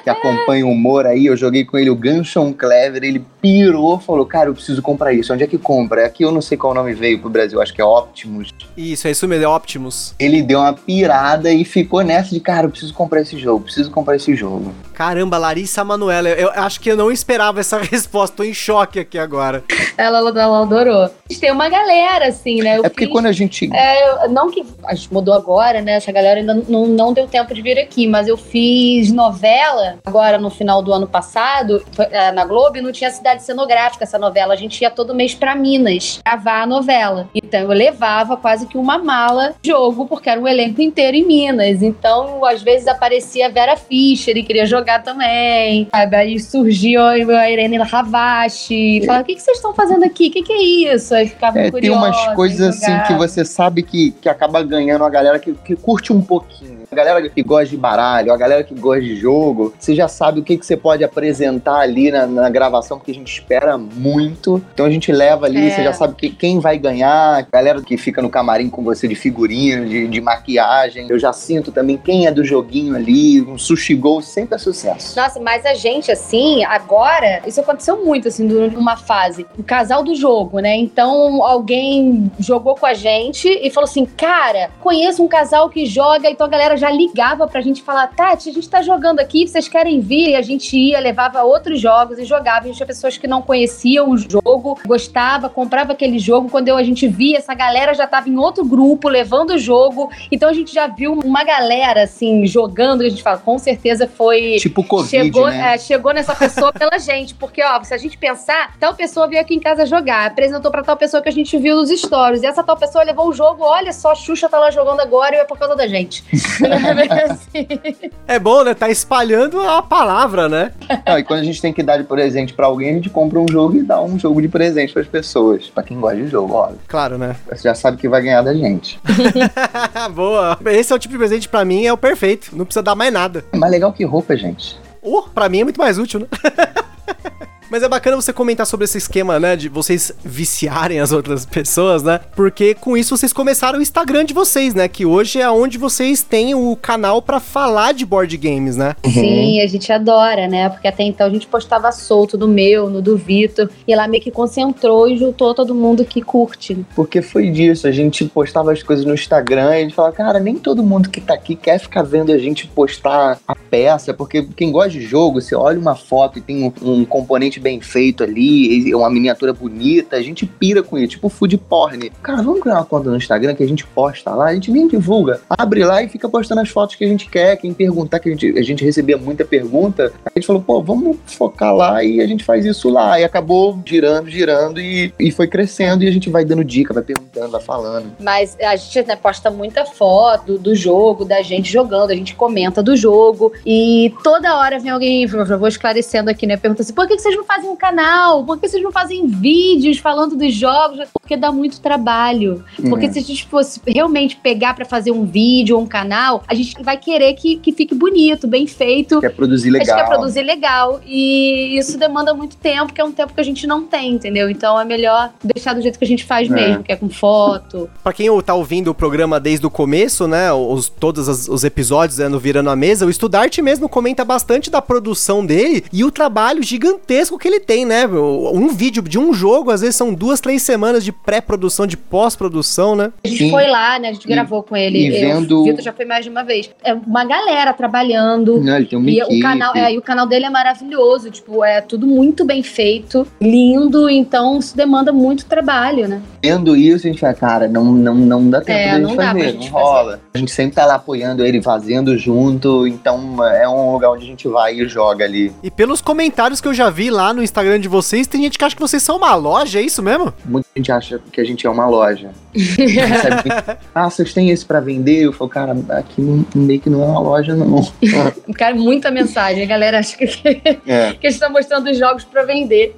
S2: que acompanha o humor aí. Eu joguei com ele o Ganchon Clever, ele pirou, falou: Cara, eu preciso comprar isso. Onde é que compra? Aqui eu não sei qual nome veio pro Brasil, acho que é Optimus.
S1: Isso, é isso mesmo, é Optimus.
S2: Ele deu uma pirada e ficou nessa de: Cara, eu preciso comprar esse jogo, preciso comprar esse jogo.
S1: Caramba, Larissa Manoela, eu acho que eu não esperava essa *laughs* resposta, tô em choque aqui agora.
S3: Ela, ela adorou. A gente tem uma galera, assim, né? Eu
S2: é porque
S3: fiz-
S2: quando a gente.
S3: É, eu- não que a gente mudou agora, né? Essa galera ainda não, não deu tempo de vir aqui, mas eu fiz novela agora no final do ano passado, é, na Globo, e não tinha cidade cenográfica essa novela. A gente ia todo mês pra Minas gravar a novela. Então eu levava quase que uma mala de jogo, porque era o elenco inteiro em Minas. Então, às vezes aparecia a Vera Fischer e queria jogar também. Sabe? Aí surgiu a Irene Ravache. Falava: o que, que vocês estão fazendo aqui? O que, que é isso? Aí ficava
S2: É, tem umas coisas assim que você sabe que, que acaba ganhando a galera que, que curte um pouquinho. A galera que gosta de baralho, a galera que gosta de jogo, você já sabe o que, que você pode apresentar ali na, na gravação, porque a gente espera muito. Então a gente leva ali,
S3: É.
S2: você já sabe que- quem vai ganhar, a galera que fica no camarim com você de figurino, de, de maquiagem. Eu já sinto também quem é do joguinho ali, um sushi gol sempre é sucesso.
S3: Nossa, mas a gente, assim, agora, isso aconteceu muito, assim, durante uma fase. O casal do jogo, né? Então, alguém jogou com a gente e falou assim: Cara, conheço um casal que joga. Então a galera já ligava pra gente falar: Tati, a gente tá jogando aqui, vocês querem vir? E a gente ia, levava outros jogos e jogava. A gente tinha pessoas que não conheciam o jogo, gostava, comprava aquele jogo. Quando eu, a gente via, essa galera já tava em outro grupo levando o jogo. Então a gente já viu uma galera, assim, jogando. E a gente fala: Com certeza foi.
S2: Tipo Covid,
S3: Chegou,
S2: né?
S3: é, chegou nessa pessoa pela *laughs* gente, porque, ó, se a gente pensar, tal pessoa veio aqui em casa jogar, apresentou pra tal pessoa que a gente viu nos stories, e essa tal pessoa levou o jogo, olha só, a Xuxa tá lá jogando agora e é por causa da gente. *laughs* *laughs* Assim.
S1: É bom, né? Tá espalhando a palavra, né?
S2: Não, e quando a gente tem que dar de presente pra alguém, a gente compra um jogo e dá um jogo de presente pras pessoas. Pra quem gosta de jogo, óbvio.
S1: Claro, né?
S2: Você já sabe que vai ganhar da gente. *laughs*
S1: Boa. Esse é o tipo de presente pra mim, é o perfeito. Não precisa dar mais nada.
S2: É mais legal que roupa, gente.
S1: Oh, pra mim é muito mais útil, né? *laughs* Mas é bacana você comentar sobre esse esquema, né, de vocês viciarem as outras pessoas, né? Porque com isso vocês começaram o Instagram de vocês, né? Que hoje é onde vocês têm o canal para falar de board games, né?
S3: Sim, a gente adora, né? Porque até então a gente postava solto no meu, no do Vitor, e lá meio que concentrou e juntou todo mundo que curte.
S2: Porque foi disso, a gente postava as coisas no Instagram e a gente falava, cara, nem todo mundo que tá aqui quer ficar vendo a gente postar a peça, porque quem gosta de jogo, você olha uma foto e tem um, um componente bem feito ali, uma miniatura bonita, a gente pira com isso, tipo food porn. Cara, vamos criar uma conta no Instagram que a gente posta lá, a gente nem divulga. Abre lá e fica postando as fotos que a gente quer, quem perguntar, que a gente, a gente recebia muita pergunta, a gente falou, pô, vamos focar lá e a gente faz isso lá. E acabou girando, girando e, e foi crescendo e a gente vai dando dica, vai perguntando, vai falando.
S3: Mas a gente né, posta muita foto do jogo, da gente jogando, a gente comenta do jogo e toda hora vem alguém, eu vou esclarecendo aqui, né, pergunta assim, por que vocês não fazem um canal? Por que vocês não fazem vídeos falando dos jogos? Porque dá muito trabalho. Porque
S2: Uhum.
S3: se a gente fosse realmente pegar pra fazer um vídeo ou um canal, a gente vai querer que, que fique bonito, bem feito.
S2: Quer produzir
S3: A gente
S2: legal.
S3: quer produzir legal e isso demanda muito tempo, que é um tempo que a gente não tem, entendeu? Então é melhor deixar do jeito que a gente faz
S2: É.
S3: mesmo, que é com foto.
S1: Pra quem tá ouvindo o programa desde o começo, né, os, todos as- os episódios né, no Virando a Mesa, o Estudarte mesmo comenta bastante da produção dele e o trabalho gigantesco que ele tem, né? Um vídeo de um jogo, às vezes são duas, três semanas de pré-produção, de pós-produção, né?
S3: A gente
S2: Sim.
S3: foi lá, né? A gente
S2: E-
S3: gravou com ele.
S2: e
S3: Eu-
S2: vendo-
S3: O Vitor já foi mais de uma vez. É uma galera trabalhando.
S2: Não, ele tem uma
S3: E
S2: equipe.
S3: o canal, é, e o canal dele é maravilhoso, tipo, é tudo muito bem feito, lindo, então isso demanda muito trabalho, né?
S2: Vendo isso, a gente fala, cara, não, não, não dá tempo
S3: É,
S2: da gente
S3: não dá pra
S2: fazer,
S3: gente
S2: não rola. A gente sempre tá lá apoiando ele, fazendo junto, então é um lugar onde a gente vai e joga ali.
S1: E pelos comentários que eu já vi lá no Instagram de vocês, tem gente que acha que vocês são uma loja, é isso mesmo?
S2: Muita gente acha que a gente é uma loja. *laughs* Ah, vocês têm esse pra vender? Eu falo, cara, aqui não, meio que não é uma loja, não. *laughs*
S3: Cara, muita mensagem. A galera acha que, que
S2: É,
S3: a gente tá mostrando os jogos pra vender.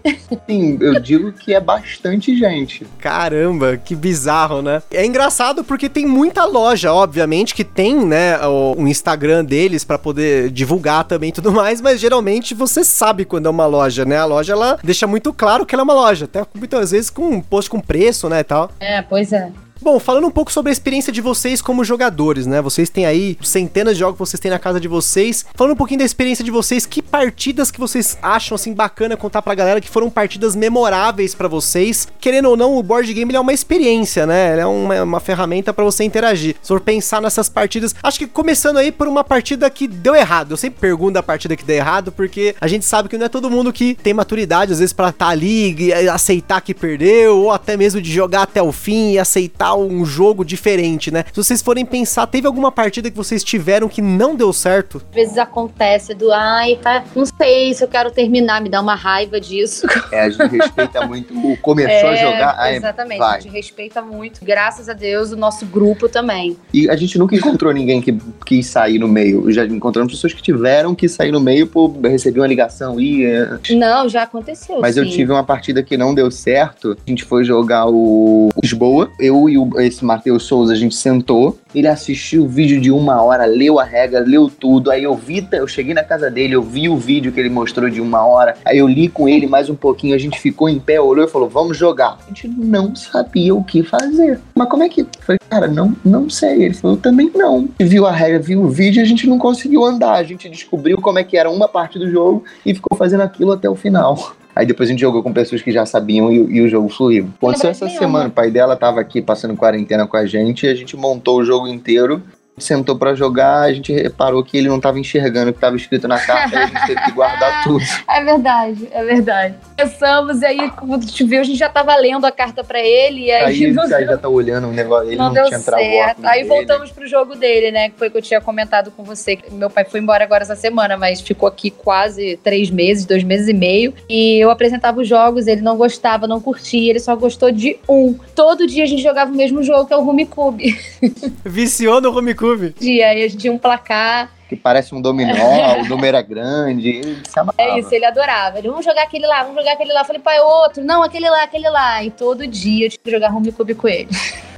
S2: sim, eu digo que é bastante gente.
S1: Caramba, que bizarro, né? É engraçado porque tem muita loja, obviamente, que tem, né, o, um Instagram deles pra poder divulgar também e tudo mais, mas geralmente você sabe quando é uma loja, né? A loja, ela deixa muito claro que ela é uma loja, até muitas vezes com um post com preço, né, e tal.
S3: É, pois é.
S1: Bom, falando um pouco sobre a experiência de vocês como jogadores, né? Vocês têm aí centenas de jogos que vocês têm na casa de vocês. Falando um pouquinho da experiência de vocês, que partidas que vocês acham assim bacana contar pra galera que foram partidas memoráveis pra vocês? Querendo ou não, o board game é uma experiência, né? Ele é uma, uma ferramenta pra você interagir. Se for pensar nessas partidas, acho que começando aí por uma partida que deu errado. Eu sempre pergunto a partida que deu errado porque a gente sabe que não é todo mundo que tem maturidade às vezes pra estar ali e aceitar que perdeu ou até mesmo de jogar até o fim e aceitar um jogo diferente, né? Se vocês forem pensar, teve alguma partida que vocês tiveram que não deu certo?
S3: Às vezes acontece do, ai, tá, não sei se eu quero terminar, me dá uma raiva disso. *laughs*
S2: É, a gente respeita muito. O começou a
S3: É,
S2: jogar. aí
S3: exatamente,
S2: vai.
S3: a gente respeita muito. Graças a Deus, o nosso grupo também.
S2: E a gente nunca encontrou ninguém que quis sair no meio. Já encontramos pessoas que tiveram que sair no meio por receber uma ligação e. é,
S3: Não, já aconteceu.
S2: Mas eu
S3: sim.
S2: tive uma partida que não deu certo. A gente foi jogar o Lisboa. Eu e o, esse Matheus Souza, a gente sentou. Ele assistiu o vídeo de uma hora, leu a regra, leu tudo. Aí eu vi, eu cheguei na casa dele, eu vi o vídeo que ele mostrou de uma hora. Aí eu li com ele mais um pouquinho. A gente ficou em pé, olhou e falou: Vamos jogar. A gente não sabia o que fazer. Mas como é que. Eu falei, cara, não, não sei. Ele falou: também não. Viu a regra, viu o vídeo e a gente não conseguiu andar. A gente descobriu como é que era uma parte do jogo e ficou fazendo aquilo até o final. Aí depois a gente jogou com pessoas que já sabiam e, e o jogo fluiu. Aconteceu essa
S3: nenhuma.
S2: semana, o pai dela tava aqui passando quarentena com a gente e a gente montou o jogo inteiro. Sentou pra jogar, a gente reparou que ele não tava enxergando o que tava escrito na carta, aí a gente teve que guardar *laughs* tudo.
S3: É verdade, é verdade. Pensamos, e aí, quando te viu, a gente já tava lendo a carta pra ele, e aí,
S2: Aí ele *laughs*
S3: não,
S2: já tá olhando o negócio, ele
S3: não
S2: não,
S3: deu
S2: tinha
S3: certo. Aí
S2: dele.
S3: voltamos pro jogo dele, né? Que foi o que eu tinha comentado com você. que Meu pai foi embora agora essa semana, mas ficou aqui quase três meses, dois meses e meio. E eu apresentava os jogos, ele não gostava, não curtia, ele só gostou de um. Todo dia a gente jogava o mesmo jogo, que é o Rumi Cube. *laughs*
S1: Viciou no Home Cube.
S3: E aí a gente tinha um placar.
S2: Que parece um dominó, o número é grande, ele se amarrava.
S3: É isso, ele adorava. Ele, vamos jogar aquele lá, vamos jogar aquele lá. Eu falei, pai, outro. Não, aquele lá, aquele lá. E todo dia eu tinha que jogar Home Cube com ele.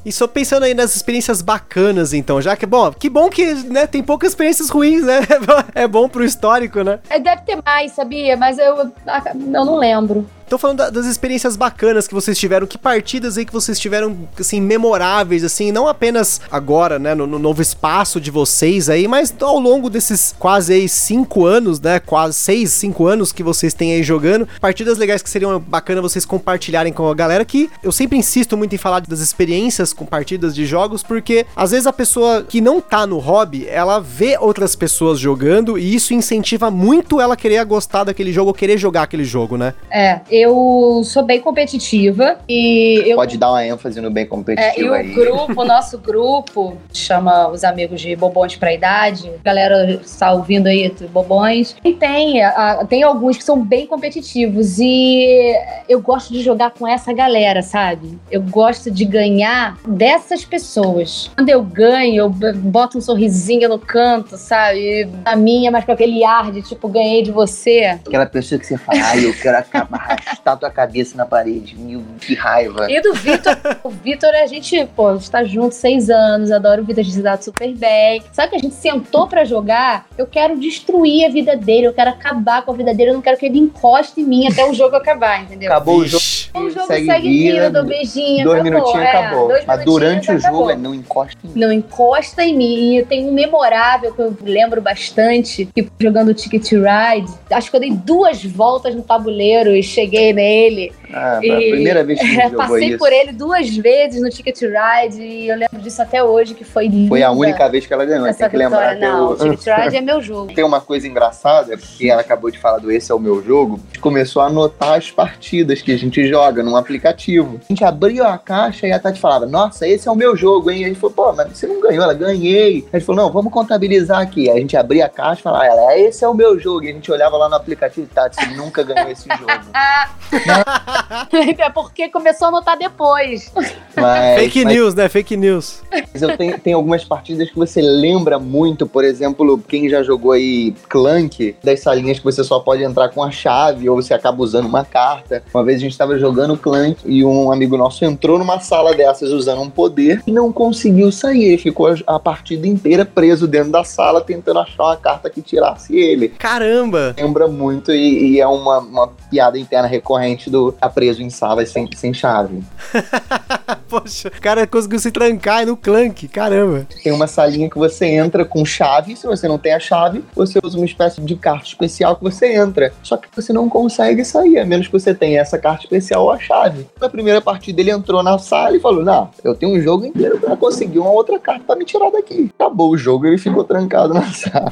S1: E só pensando aí nas experiências bacanas, então, já que, bom, que bom que, né, tem poucas experiências ruins, né? *laughs* É bom pro histórico, né?
S3: É, Deve ter mais, sabia? Mas eu, eu não lembro.
S1: Tô falando da- das experiências bacanas que vocês tiveram, que partidas aí que vocês tiveram, assim, memoráveis, assim, não apenas agora, né, no, no novo espaço de vocês aí, mas ao longo desses quase aí cinco anos, né, quase seis, cinco anos que vocês têm aí jogando, partidas legais que seriam bacana vocês compartilharem com a galera, que eu sempre insisto muito em falar das experiências com partidas de jogos, porque às vezes a pessoa que não tá no hobby, ela vê outras pessoas jogando e isso incentiva muito ela querer gostar daquele jogo, querer jogar aquele jogo, né?
S3: É, eu sou bem competitiva e eu.
S2: Pode dar uma ênfase no bem
S3: É, e
S2: competitivo
S3: o
S2: aí.
S3: grupo, o nosso grupo, chama os amigos de Bobões pra Idade. Galera está ouvindo aí, Bobões. E tem, a- tem alguns que são bem competitivos. E eu gosto de jogar com essa galera, sabe? Eu gosto de ganhar dessas pessoas. Quando eu ganho, eu boto um sorrisinho no canto, sabe? A minha, mas com aquele ar de tipo, ganhei de você.
S2: Aquela pessoa que você fala, ai, eu quero acabar, arrastar tua cabeça na parede. Meu, que raiva.
S3: E do Vitor, o Vitor, a gente, pô, a gente tá junto seis anos, adoro o Vitor, a gente se dá super bem. Sabe que a gente sentou pra jogar? Eu quero destruir a vida dele, eu quero acabar com a vida dele, eu não quero que ele encoste em mim até o jogo acabar, entendeu?
S2: Acabou o jogo.
S3: O jogo
S2: segue
S3: segue,
S2: vida,
S3: vida, beijinho,
S2: Dois
S3: acabou.
S2: minutinhos
S3: é,
S2: acabou.
S3: dois
S2: Mas durante o
S3: acabou.
S2: jogo, é, não encosta em mim.
S3: Não encosta em mim. E tem um memorável que eu lembro bastante, que jogando Ticket to Ride. Acho que eu dei duas voltas no tabuleiro e cheguei nele.
S2: Ah,
S3: E-
S2: a primeira vez que
S3: É, *laughs*
S2: jogou
S3: passei
S2: isso.
S3: por ele duas vezes no Ticket Ride e eu lembro disso até hoje, que foi lindo.
S2: Foi a única vez que ela ganhou.
S3: essa
S2: Tem que lembrar que
S3: Não,
S2: eu...
S3: Ticket Ride é meu jogo.
S2: Tem uma coisa engraçada, porque ela acabou de falar do Esse é o Meu Jogo, a gente começou a anotar as partidas que a gente joga num aplicativo. A gente abriu a caixa e a Tati falava, nossa, esse é o meu jogo, hein? A gente falou, pô, mas você não ganhou, ela ganhei. A gente falou, não, vamos contabilizar aqui. Aí a gente abria a caixa e falava, ela, esse é o meu jogo. E a gente olhava lá no aplicativo, Tati, você nunca ganhou esse jogo. *laughs* *laughs*
S3: é porque começou a anotar depois.
S2: Mas,
S1: Fake
S2: mas
S1: news, né? Fake news.
S2: Mas eu tenho, tem algumas partidas que você lembra muito, por exemplo, quem já jogou aí Clank, das salinhas que você só pode entrar com a chave ou você acaba usando uma carta. Uma vez a gente estava jogando Clank e um amigo nosso entrou numa sala dessas usando um poder e não conseguiu sair. Ele ficou a- a partida inteira preso dentro da sala tentando achar uma carta que tirasse ele.
S1: Caramba!
S2: Lembra muito e, e é uma, uma piada interna recorrente do preso em salas sem, sem chave. *laughs*
S1: Poxa, o cara conseguiu se trancar no clank, caramba.
S2: Tem uma salinha que você entra com chave. Se você não tem a chave, você usa uma espécie de carta especial que você entra. Só que você não consegue sair, a menos que você tenha essa carta especial ou a chave. Na primeira partida, ele entrou na sala e falou: Não, eu tenho um jogo inteiro pra conseguir uma outra carta pra me tirar daqui. Acabou o jogo e ele ficou trancado na sala.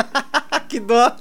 S2: *laughs*
S1: que dó.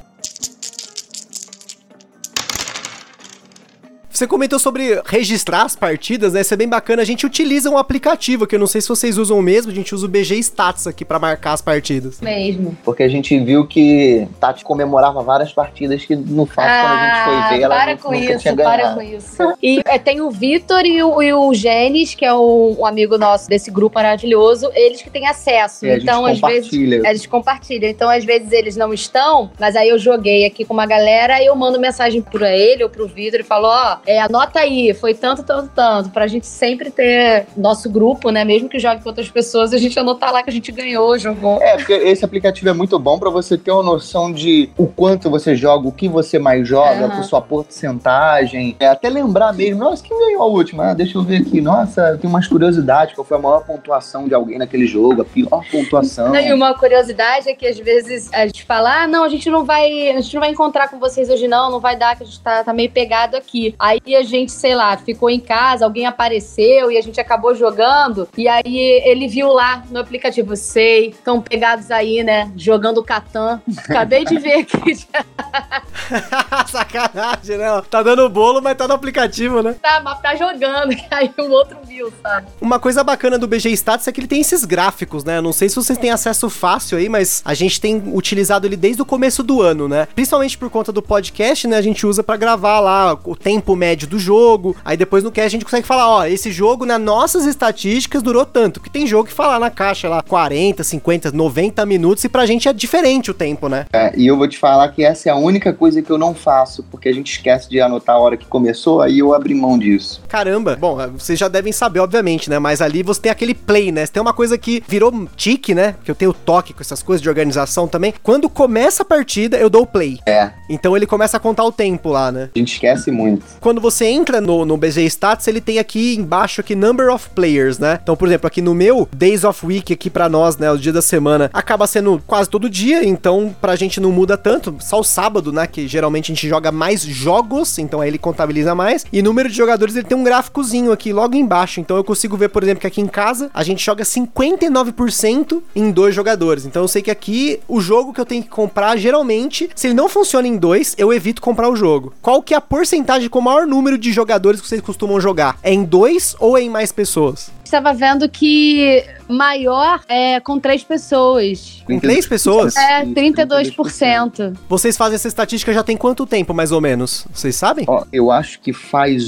S1: Você comentou sobre registrar as partidas, né? Isso é bem bacana. A gente utiliza um aplicativo que eu não sei se vocês usam o mesmo. A gente usa o BG Stats aqui pra marcar as partidas.
S3: Mesmo.
S2: Porque a gente viu que Tati comemorava várias partidas que, no fato, quando a gente foi ver, ela
S3: Ah, para com
S2: nunca
S3: isso,
S2: tinha
S3: para
S2: ganhado.
S3: com isso. E é, tem o Vitor e o, e o Gênis, que é um, um amigo nosso desse grupo maravilhoso, eles que têm acesso.
S2: E a gente
S3: então, às vezes.
S2: compartilha.
S3: Eles compartilham. Então, às vezes, eles não estão, mas aí eu joguei aqui com uma galera e eu mando mensagem pra ele ou pro Vitor e falo: ó, é, anota aí, foi tanto, tanto, tanto. Pra gente sempre ter nosso grupo, né? Mesmo que jogue com outras pessoas, a gente anotar lá que a gente ganhou, jogou.
S2: É, porque esse aplicativo é muito bom pra você ter uma noção de o quanto você joga, o que você mais joga,
S3: Aham.
S2: por sua porcentagem. É, até lembrar mesmo, nossa, quem ganhou a última? Ah, deixa eu ver aqui. Nossa, eu tenho umas curiosidades, qual foi a maior pontuação de alguém naquele jogo, a pior pontuação.
S3: Não, E uma curiosidade é que às vezes a gente fala: ah, não, a gente não vai, a gente não vai encontrar com vocês hoje, não, não vai dar, que a gente tá, tá meio pegado aqui. Aí a gente, sei lá, ficou em casa, alguém apareceu e a gente acabou jogando. E aí ele viu lá no aplicativo, sei, estão pegados aí, né? Jogando Catan. *laughs* Acabei de ver aqui. *laughs*
S1: Sacanagem, né? Tá dando bolo, mas tá no aplicativo, né?
S3: tá, mas tá jogando. *laughs* Aí o outro viu, sabe?
S1: Uma coisa bacana do BG Stats é que ele tem esses gráficos, né? Não sei se vocês têm acesso fácil aí, mas a gente tem utilizado ele desde o começo do ano, né? Principalmente por conta do podcast, né? A gente usa pra gravar lá o tempo médio do jogo. Aí depois no cast a gente consegue falar, ó, esse jogo nas nossas estatísticas durou tanto. Porque tem jogo que fala na caixa lá 40, 50, 90 minutos e pra gente é diferente o tempo, né?
S2: É, e eu vou te falar que essa é a única coisa que eu não faço, porque a gente esquece de anotar a hora que começou, aí eu abri mão disso.
S1: Caramba. Bom, vocês já devem saber, obviamente, né? Mas ali você tem aquele play, né? Você tem uma coisa que virou tique, né? Que eu tenho toque com essas coisas de organização também. Quando começa a partida, eu dou o play.
S2: É,
S1: Então ele começa a contar o tempo lá, né?
S2: a gente esquece muito.
S1: Quando você entra no, no BG Stats, ele tem aqui embaixo aqui number of players, né? Então, por exemplo, aqui no meu Days of Week aqui pra nós, né, o dia da semana, acaba sendo quase todo dia, então pra gente não muda tanto, só o sábado, né, que geralmente a gente joga mais jogos, então aí ele contabiliza mais. E número de jogadores, ele tem um gráficozinho aqui logo embaixo, então eu consigo ver, por exemplo, que aqui em casa a gente joga 59% em dois jogadores. Então eu sei que aqui o jogo que eu tenho que comprar, geralmente, se ele não funciona em dois, eu evito comprar o jogo. Qual que é a porcentagem com o maior número de jogadores que vocês costumam jogar? É em dois ou é em mais pessoas?
S3: Estava vendo que maior é com três pessoas.
S1: Com três pessoas?
S3: É, 32%.
S1: Vocês fazem essa estatística já tem quanto tempo, mais ou menos? Vocês sabem?
S2: Ó, eu acho que faz.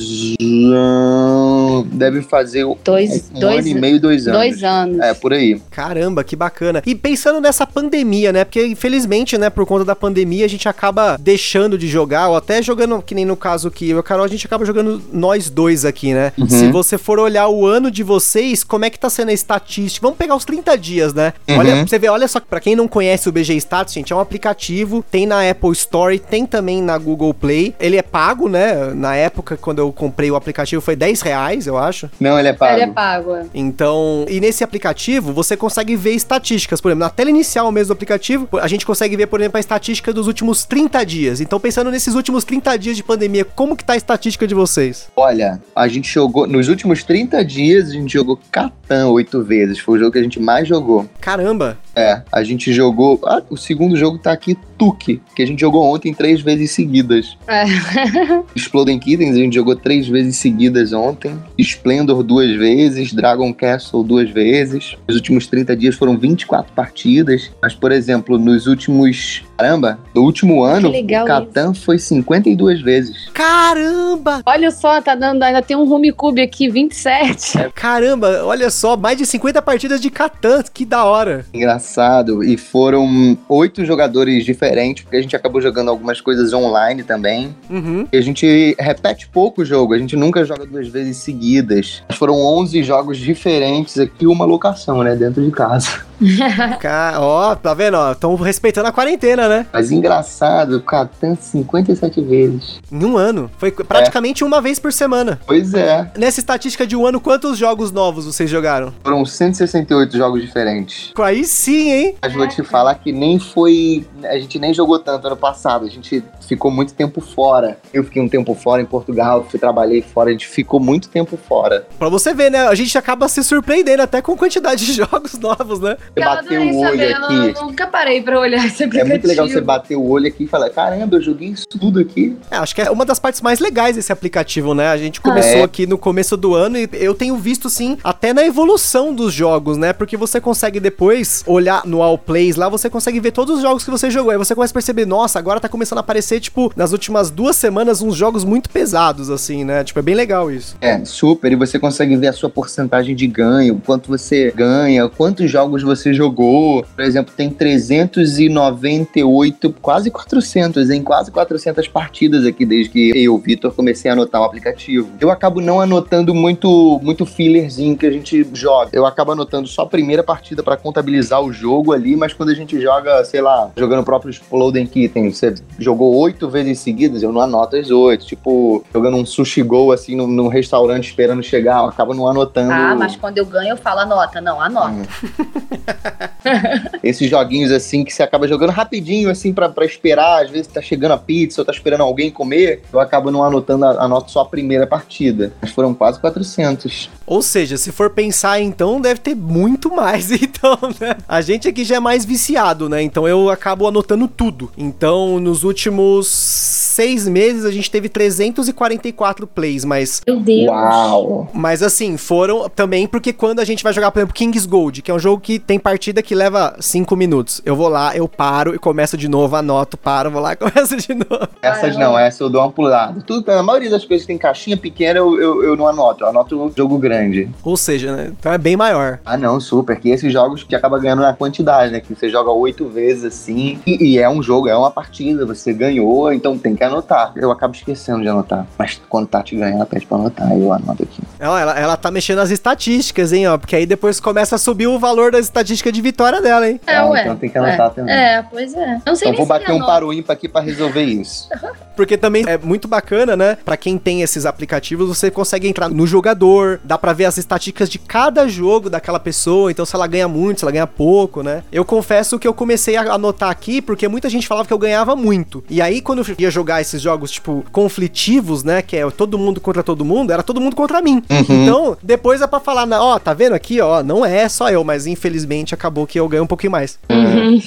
S2: Deve fazer um,
S3: Dois,
S2: um
S3: dois,
S2: ano e meio, dois anos.
S3: dois anos.
S2: É, por aí.
S1: Caramba, que bacana. E pensando nessa pandemia, né? Porque infelizmente, né, por conta da pandemia, a gente acaba deixando de jogar, ou até jogando, que nem no caso que eu e o Carol, a gente acaba jogando nós dois aqui, né?
S2: Uhum.
S1: Se você for olhar o ano de vocês, como é que tá sendo a estatística? Vamos pegar os 30 dias, né?
S2: Uhum.
S1: Olha, você vê, olha só, pra quem não conhece o BG Status, gente, é um aplicativo, tem na Apple Store, tem também na Google Play. Ele é pago, né? Na época, quando eu comprei o aplicativo, foi 10 reais, eu acho.
S2: Não, ele é pago.
S3: Ele é pago. é.
S1: Então, e nesse aplicativo você consegue ver estatísticas. Por exemplo, na tela inicial mesmo do aplicativo, a gente consegue ver, por exemplo, a estatística dos últimos 30 dias. Então, pensando nesses últimos 30 dias de pandemia, como que tá a estatística de vocês?
S2: Olha, a gente jogou. Nos últimos 30 dias, a gente jogou Catan oito vezes. Foi o jogo que a gente mais jogou.
S1: Caramba!
S2: É, a gente jogou. Ah, o segundo jogo tá aqui, Tuque, que a gente jogou ontem três vezes seguidas.
S3: É. *laughs*
S2: Exploding Kittens, a gente jogou três vezes seguidas ontem. Splendor duas vezes. Dragon Castle duas vezes. Nos últimos 30 dias foram 24 partidas. Mas, por exemplo, nos últimos. Caramba, no último ano,
S3: legal
S2: o Catan foi 52 vezes.
S1: Caramba!
S3: Olha só, tá dando. Ainda tem um home cube aqui, 27.
S1: Caramba, olha só, mais de 50 partidas de Catan, que da hora.
S2: Engraçado. E foram oito jogadores diferentes, porque a gente acabou jogando algumas coisas online também.
S1: Uhum.
S2: E a gente repete pouco o jogo, a gente nunca joga duas vezes seguidas. Foram 11 jogos diferentes aqui, uma locação, né, dentro de casa. *laughs*
S1: Ó, tá vendo? Ó, estão respeitando a quarentena, né?
S2: Mas engraçado, Catan 57 vezes.
S1: Em um ano. Foi praticamente uma vez por semana.
S2: Pois é,
S1: Nessa estatística de um ano, quantos jogos novos vocês jogaram?
S2: foram 168 jogos diferentes.
S1: Aí sim, hein?
S2: Mas vou te falar que nem foi. A gente nem jogou tanto ano passado. A gente ficou muito tempo fora. Eu fiquei um tempo fora em Portugal, fui trabalhei fora. A gente ficou muito tempo fora.
S1: Pra você ver, né? A gente acaba se surpreendendo até com quantidade de *laughs* jogos novos, né?
S2: Você bater o olho aqui.
S3: Eu nunca parei pra olhar esse
S2: É
S3: aplicativo.
S2: muito legal você bater o olho aqui e falar: caramba, eu joguei isso tudo aqui.
S1: É, acho que é uma das partes mais legais desse aplicativo, né? A gente começou
S2: É.
S1: aqui no começo do ano e eu tenho visto, sim, até na evolução dos jogos, né? Porque você consegue depois olhar no All Plays lá, você consegue ver todos os jogos que você jogou. Aí você começa a perceber, nossa, agora tá começando a aparecer, tipo, nas últimas duas semanas, uns jogos muito pesados, assim, né? Tipo, é bem legal isso.
S2: É, super. E você consegue ver a sua porcentagem de ganho, quanto você ganha, quantos jogos você jogou. Por exemplo, tem 398, quase 400, em quase 400 partidas aqui desde que eu, Vitor, comecei a anotar o aplicativo. Eu acabo não anotando muito, muito fillerzinho que a gente joga. Eu acabo anotando só a primeira partida pra contabilizar o jogo ali, mas quando a gente joga, sei lá, jogando o próprio Exploding Kitten, você jogou oito vezes seguidas, eu não anoto as oito. Tipo, jogando um sushi go assim num, num restaurante esperando chegar, eu acabo não anotando.
S3: Ah, mas quando eu ganho, eu falo anota. Não, anota. *laughs* *laughs*
S2: Esses joguinhos assim que você acaba jogando rapidinho, assim, pra, pra esperar. Às vezes tá chegando a pizza ou tá esperando alguém comer. Eu acabo não anotando, a- anoto só a primeira partida. Mas foram quase 400.
S1: Ou seja, se for pensar, então deve ter muito mais, *laughs* então, né? A gente aqui já é mais viciado, né? Então eu acabo anotando tudo. Então, nos últimos seis meses, a gente teve 344 plays, mas
S3: Meu Deus.
S2: Uau!
S1: Mas assim, foram também porque quando a gente vai jogar, por exemplo, King's Gold, que é um jogo que tem partida que leva cinco minutos. Eu vou lá, eu paro e começo de novo, anoto, paro, vou lá e *laughs* começo de novo.
S2: Essas não, essa eu dou uma pulada. Tudo, a maioria das coisas que tem caixinha pequena eu, eu, eu não anoto. Eu anoto um jogo grande.
S1: Ou seja, né? Então é bem maior.
S2: Ah, não, super. Que esses jogos que acaba ganhando na quantidade, né? Que você joga oito vezes assim. E, e é um jogo, é uma partida. Você ganhou, então tem que anotar. Eu acabo esquecendo de anotar. Mas quando tá te ganhando, ela pede pra anotar. Eu anoto aqui.
S1: Ela, ela, ela tá mexendo nas estatísticas, hein, ó. Porque aí depois começa a subir o valor da estatística de vitória dela, hein?
S3: É,
S2: Ah,
S3: ué.
S2: então tem que anotar
S3: é.
S2: também.
S3: É, pois é. Não sei
S2: Então
S3: nem
S2: vou
S3: se
S2: bater um para o ímpar aqui pra resolver isso. *laughs*
S1: Porque também é muito bacana, né? Pra quem tem esses aplicativos, você consegue entrar no jogador, dá pra ver as estatísticas de cada jogo daquela pessoa, então se ela ganha muito, se ela ganha pouco, né? Eu confesso que eu comecei a anotar aqui porque muita gente falava que eu ganhava muito. E aí quando eu ia jogar esses jogos tipo conflitivos, né, que é todo mundo contra todo mundo, era todo mundo contra mim. Então, depois é pra falar, na- ó, tá vendo aqui, ó, não é só eu, mas infelizmente acabou que eu ganhei um pouquinho mais.
S3: Uhum.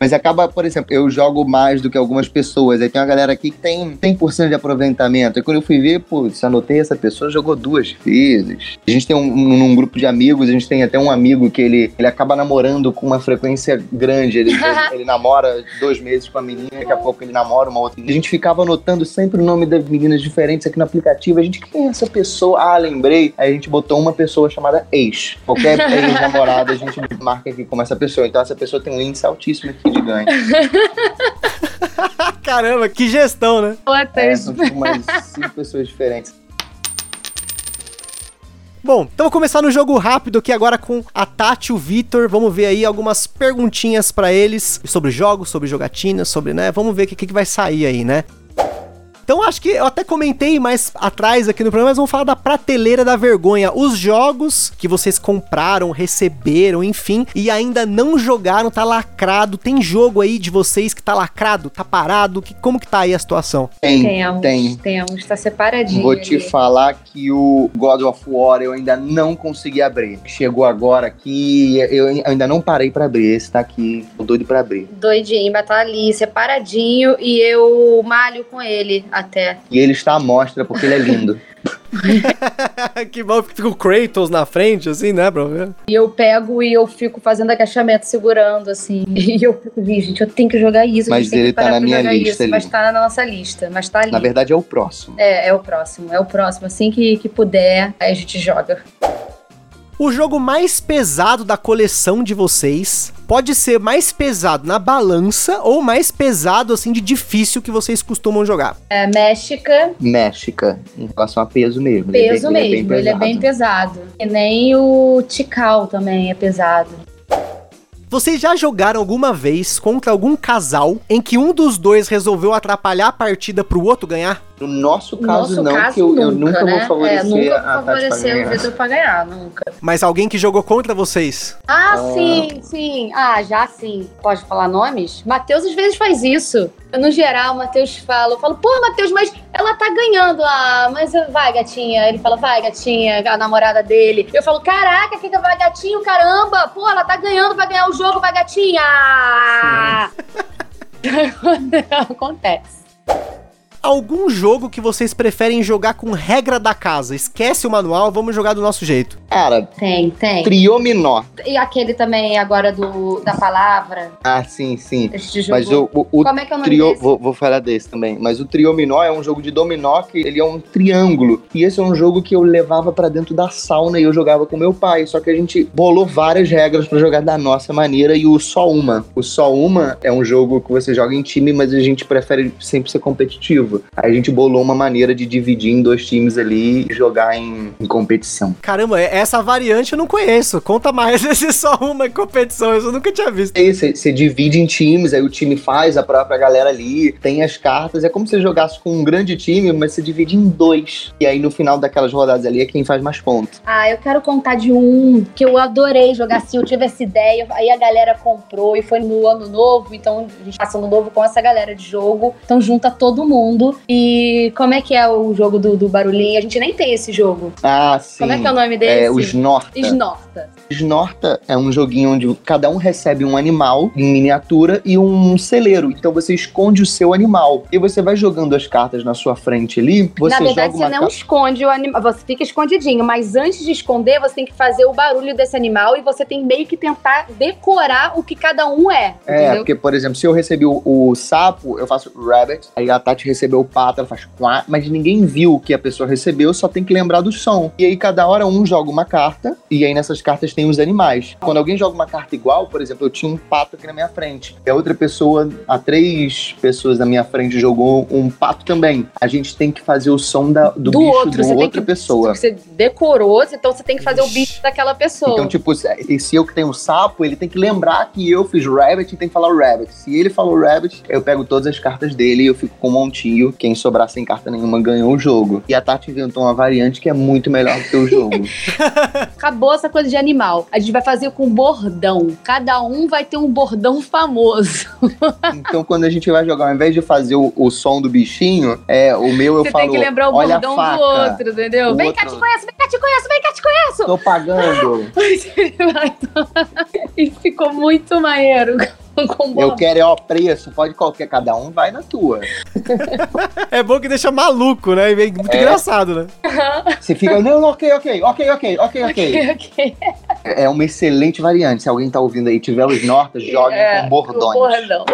S2: Mas acaba, por exemplo, eu jogo mais do que algumas pessoas. Aí tem uma galera aqui que tem 100% de aproveitamento. E quando eu fui ver, putz, anotei essa pessoa, jogou duas vezes. A gente tem um, um, num grupo de amigos, a gente tem até um amigo que ele, ele acaba namorando com uma frequência grande. Ele, *laughs* ele, ele namora dois meses com a menina, daqui a pouco ele namora uma outra. A gente ficava anotando sempre o nome das meninas diferentes aqui no aplicativo. A gente, quem é essa pessoa? Ah, lembrei. Aí a gente botou uma pessoa chamada ex. Qualquer *laughs* ex-namorada a gente marca aqui como essa pessoa. Então essa pessoa tem um índice altíssimo aqui de ganho. *laughs*
S1: Caramba, que gestão, né?
S2: É, são tipo umas cinco pessoas diferentes.
S1: Bom, então vou começar no jogo rápido aqui agora com a Tati e o Vitor. Vamos ver aí algumas perguntinhas pra eles sobre jogos, sobre jogatinas, sobre, né? Vamos ver o que, que vai sair aí, né? Então acho que eu até comentei mais atrás aqui no programa, mas vamos falar da prateleira da vergonha. Os jogos que vocês compraram, receberam, enfim, e ainda não jogaram, tá lacrado. Tem jogo aí de vocês que tá lacrado, tá parado? Que, como que tá aí a situação?
S2: Tem,
S3: Temos,
S2: tem.
S3: temos, tá separadinho.
S2: Vou te
S3: ali.
S2: falar que o God of War eu ainda não consegui abrir. Chegou agora aqui, eu ainda não parei pra abrir. Esse tá aqui, tô doido pra abrir.
S3: Doidinho, mas tá ali, separadinho, e eu malho com ele até.
S2: E ele está à mostra porque ele é lindo. *laughs*
S1: que bom, fica o Kratos na frente, assim, né, bro?
S3: E eu pego e eu fico fazendo agachamento, segurando, assim. *laughs* E eu fico, "Ih, gente, eu tenho que jogar isso. a
S2: Mas
S3: gente tem
S2: ele
S3: que
S2: tá
S3: parar
S2: na
S3: pra
S2: minha
S3: jogar
S2: lista
S3: isso.
S2: ali.
S3: Mas tá na nossa lista, mas tá ali.
S2: Na verdade é o próximo.
S3: É, é o próximo, é o próximo. Assim que, que puder, aí a gente joga.
S1: O jogo mais pesado da coleção de vocês pode ser mais pesado na balança ou mais pesado, assim, de difícil que vocês costumam jogar.
S3: É México,
S2: México, em relação a peso mesmo. Ele é
S3: peso
S2: bem-
S3: mesmo, ele é bem pesado. E nem o Tikal também é pesado.
S1: Vocês já jogaram alguma vez contra algum casal em que um dos dois resolveu atrapalhar a partida pro outro ganhar?
S2: No nosso
S3: No
S2: caso,
S3: nosso
S2: não,
S3: caso,
S2: que eu, eu
S3: nunca,
S2: nunca
S3: né?
S2: vou favorecer
S3: é, nunca
S2: a pra
S3: favorecer o. Vitor pra ganhar, nunca.
S1: Mas alguém que jogou contra vocês?
S3: Ah,
S2: Ah.
S3: sim, sim. Ah, já sim. Pode falar nomes? Matheus às vezes faz isso. No geral, o Matheus fala, eu falo, pô, Matheus, mas ela tá ganhando. Ah, mas vai, gatinha. Ele fala, vai, gatinha, a namorada dele. Eu falo, caraca, que vai, gatinho, caramba. Pô, ela tá ganhando, vai ganhar o jogo, vai, gatinha. *laughs* Acontece.
S1: Algum jogo que vocês preferem jogar com regra da casa? Esquece o manual, vamos jogar do nosso jeito.
S2: Cara,
S3: Tem, tem.
S2: Triominó.
S3: E aquele também agora do, da palavra.
S2: Ah, sim, sim.
S3: Este jogo.
S2: Mas o, o, o
S3: Como é que é o nome
S2: trio, vou, vou falar desse também. Mas o Triominó é um jogo de dominó que ele é um triângulo. E esse é um jogo que eu levava pra dentro da sauna e eu jogava com meu pai. Só que a gente bolou várias regras pra jogar da nossa maneira e o só uma. O só uma é um jogo que você joga em time, mas a gente prefere sempre ser competitivo. Aí a gente bolou uma maneira de dividir em dois times ali e jogar em, em competição.
S1: Caramba, é- essa variante eu não conheço. Conta mais *laughs* esse só uma competição, eu nunca tinha visto.
S2: É isso, você divide em times, aí o time faz a própria galera ali, tem as cartas. É como se você jogasse com um grande time, mas você divide em dois. E aí no final daquelas rodadas ali é quem faz mais pontos.
S3: Ah, eu quero contar de um que eu adorei jogar assim. Eu tive essa ideia, aí a galera comprou e foi no ano novo. Então a gente passa ano novo com essa galera de jogo. Então junta todo mundo. Fundo. E como é que é o jogo do, do barulhinho? A gente nem tem esse jogo.
S2: Ah, sim.
S3: Como é que é o nome desse?
S2: É o Snorta.
S3: Snorta.
S2: Snorta é um joguinho onde cada um recebe um animal em miniatura e um celeiro. Então você esconde o seu animal. E você vai jogando as cartas na sua frente ali. Você
S3: Na verdade, você não
S2: carta.
S3: esconde o animal, você fica escondidinho, mas antes de esconder, você tem que fazer o barulho desse animal e você tem meio que tentar decorar o que cada um é,
S2: É,
S3: entendeu?
S2: porque, por exemplo, se eu recebi o, o sapo, eu faço rabbit, aí a Tati recebeu o pato, ela faz quá, mas ninguém viu o que a pessoa recebeu, só tem que lembrar do som. E aí cada hora um joga uma carta, e aí nessas cartas tem os animais. Quando alguém joga uma carta igual, por exemplo, eu tinha um pato aqui na minha frente, e a outra pessoa, a três pessoas na minha frente jogou um pato também. A gente tem que fazer o som da, do,
S3: Do
S2: bicho
S3: outro,
S2: de outra
S3: que-
S2: pessoa.
S3: Você decorou, então você tem que fazer o bicho daquela pessoa.
S2: Então, tipo, se se eu que tenho o sapo, ele tem que lembrar que eu fiz rabbit e tem que falar rabbit. Se ele falou rabbit, eu pego todas as cartas dele e eu fico com um montinho. Quem sobrar sem carta nenhuma ganhou o jogo. E a Tati inventou uma variante que é muito melhor do que o jogo. *laughs*
S3: Acabou essa coisa de animal. A gente vai fazer com bordão. Cada um vai ter um bordão famoso. *laughs*
S2: então, quando a gente vai jogar, ao invés de fazer o, o som do bichinho, é, o meu eu
S3: você
S2: falo.
S3: tem que lembrar o bordão do outro, entendeu?
S2: O
S3: vem cá,
S2: outro-
S3: te conheço, vem cá, te conheço, vem cá, te conheço.
S2: Tô pagando. *laughs*
S3: e ficou muito maneiro
S2: Eu quero é o preço, pode qualquer, cada um vai na tua. *laughs*
S1: É bom que deixa maluco, né? E vem muito
S2: É.
S1: engraçado, né?
S2: Você fica, não, ok, ok, ok, ok, ok, ok.
S3: Ok.
S2: É uma excelente variante. Se alguém tá ouvindo aí e tiver os nortas, joguem
S3: É,
S2: com bordões.
S3: Com bordão.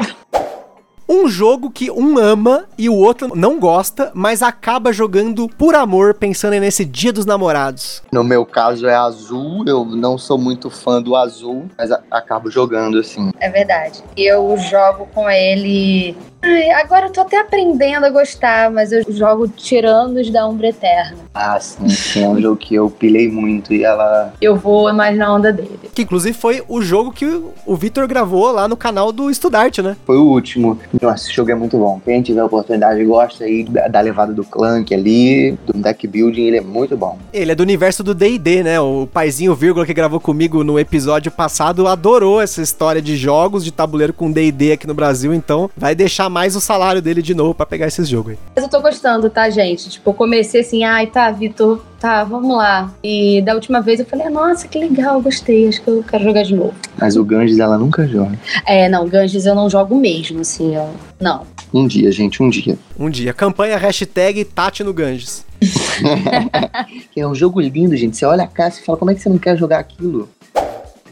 S1: Um jogo que um ama e o outro não gosta, mas acaba jogando por amor, pensando nesse dia dos namorados.
S2: No meu caso é azul, eu não sou muito fã do azul, mas acabo jogando assim.
S3: É verdade. Eu jogo com ele. Ai, agora eu tô até aprendendo a gostar, mas eu jogo Tiranos da Umbra Eterna.
S2: Ah, sim, sim, é um jogo que eu pilei muito e ela.
S3: Eu vou mais na onda dele.
S1: Que inclusive foi o jogo que o- Vitor gravou lá no canal do Estudarte, né?
S2: Foi o último. Nossa, esse jogo é muito bom. Quem tiver oportunidade gosta aí da, da levada do Clank ali, do deck building, ele é muito bom.
S1: Ele é do universo do D&D, né? O paizinho vírgula que gravou comigo no episódio passado adorou essa história de jogos de tabuleiro com D&D aqui no Brasil, então vai deixar mais o salário dele de novo pra pegar esses jogos aí.
S3: Mas eu tô gostando, tá, gente? Tipo, eu comecei assim, ai, tá, Vitor, tá, vamos lá. E da última vez eu falei, nossa, que legal, gostei, acho que eu quero jogar de novo.
S2: Mas o Ganges ela nunca joga.
S3: É, não, Ganges eu não jogo mesmo, assim, eu... não.
S2: Um dia, gente, um dia.
S1: Um dia, campanha hashtag Tati no Ganges. *laughs* *laughs*
S2: É um jogo lindo, gente. Você olha a casa e fala, como é que você não quer jogar aquilo?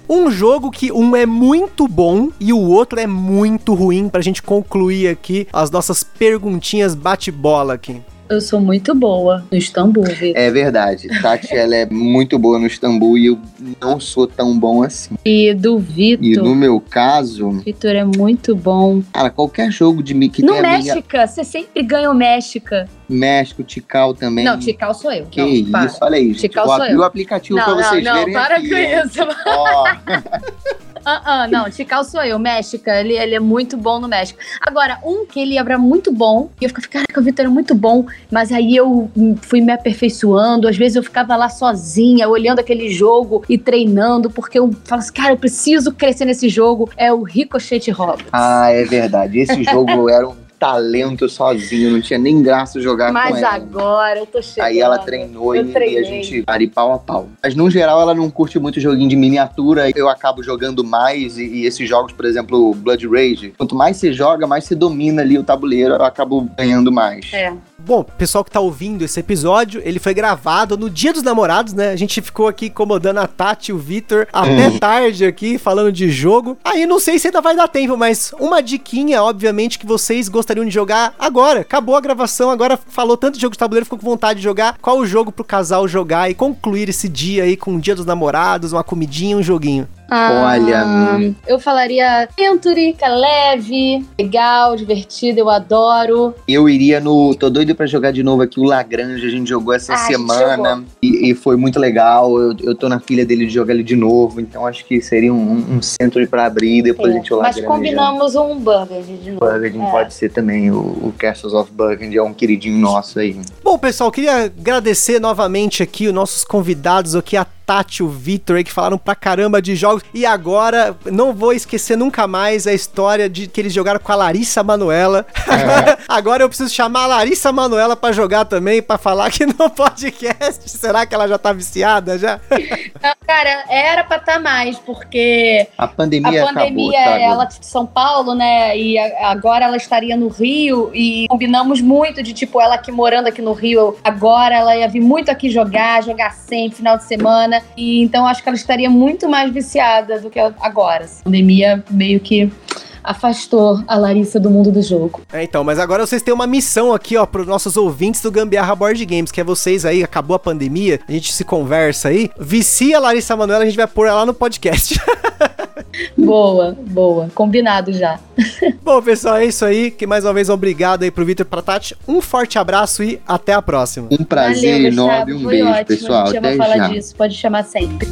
S1: Um jogo que um é muito bom e o outro é muito ruim pra gente concluir aqui as nossas perguntinhas bate-bola aqui.
S3: Eu sou muito boa no Istambul, Vitor.
S2: É verdade. Tati, *laughs* ela é muito boa no Istambul e eu não sou tão bom assim.
S3: E do
S2: E no
S3: Vitor,
S2: meu caso,
S3: Vitor é muito bom.
S2: cara, qualquer jogo de mim que
S3: No
S2: tenha minha-
S3: México, você sempre ganha o México.
S2: México, Tikal também.
S3: Não, Tikal sou eu.
S2: Que
S3: não,
S2: isso,
S3: para.
S2: olha aí.
S3: Tikal
S2: Vou
S3: sou
S2: abrir
S3: eu.
S2: o aplicativo
S3: Não,
S2: pra
S3: não,
S2: vocês
S3: não,
S2: verem
S3: para
S2: aqui.
S3: com isso.
S2: Ó, *laughs* *laughs*
S3: Ah, ah, não, Tikal sou eu, México, ele, ele é muito bom no México. Agora, um que ele era muito bom, e eu ficava, caraca, o Vitor é muito bom, mas aí eu fui me aperfeiçoando, às vezes eu ficava lá sozinha, olhando aquele jogo e treinando, porque eu falo assim, cara, eu preciso crescer nesse jogo, é o Ricochet Roberts.
S2: ah, é verdade. Esse jogo *laughs* era um talento sozinho, não tinha nem graça jogar com
S3: mas
S2: ela.
S3: agora eu tô chegando.
S2: Aí ela treinou
S3: Eu
S2: e, e a gente ari pau a pau. Mas no geral ela não curte muito joguinho de miniatura. Eu acabo jogando mais e, e esses jogos, por exemplo, Blood Rage. Quanto mais você joga, mais você domina ali o tabuleiro. Eu acabo ganhando mais.
S3: É.
S1: Bom, pessoal que tá ouvindo esse episódio, ele foi gravado no Dia dos Namorados, né? A gente ficou aqui incomodando a Tati e o Vitor até tarde aqui, falando de jogo. Aí não sei se ainda vai dar tempo, mas uma diquinha, obviamente, que vocês gostariam de jogar agora. Acabou a gravação, agora falou tanto de jogo de tabuleiro, ficou com vontade de jogar. Qual o jogo pro casal jogar e concluir esse dia aí com o Dia dos Namorados, uma comidinha, um joguinho?
S2: Olha,
S3: Ah, eu falaria Century, que é leve, legal, divertido, eu adoro.
S2: Eu iria no. Tô doido pra jogar de novo aqui o Lagrange. A gente jogou essa
S3: Ah,
S2: semana e, e foi muito legal. Eu, eu tô na pilha dele de jogar ele de novo. Então acho que seria um, um centro pra abrir. Depois a gente o
S3: É, Mas
S2: Lagrange.
S3: combinamos um burger de novo.
S2: Burgundy
S3: É.
S2: pode ser também. O, o Castles of Burgundy é um queridinho nosso aí.
S1: Bom, pessoal, queria agradecer novamente aqui os nossos convidados aqui, a Tati e o Vitor aí, que falaram pra caramba de jogos. E agora, não vou esquecer nunca mais a história de que eles jogaram com a Larissa Manuela. É. *laughs* agora eu preciso chamar a Larissa Manuela para jogar também, para falar aqui no podcast. *laughs* Será que ela já tá viciada já? *laughs*
S3: Não, cara, era pra estar tá mais, porque
S2: a pandemia,
S3: a pandemia
S2: acabou,
S3: ela de São Paulo, né? E agora ela estaria no Rio e combinamos muito de tipo ela aqui morando aqui no Rio, agora ela ia vir muito aqui jogar, jogar sempre final de semana. E então acho que ela estaria muito mais viciada do que agora. A pandemia meio que afastou a Larissa do mundo do jogo.
S1: É, então, mas agora vocês têm uma missão aqui, ó, pros nossos ouvintes do Gambiarra Board Games, que é vocês aí, acabou a pandemia, a gente se conversa aí, vicia a Larissa Manoela, a gente vai pôr ela no podcast. *laughs*
S3: boa, boa. Combinado já. *laughs*
S1: Bom, pessoal, é isso aí. Que mais uma vez obrigado aí pro Vitor Tati. Um forte abraço e até a próxima.
S2: Um prazer Valeu, enorme, um beijo, ótimo. pessoal.
S3: Até falar disso, pode chamar sempre.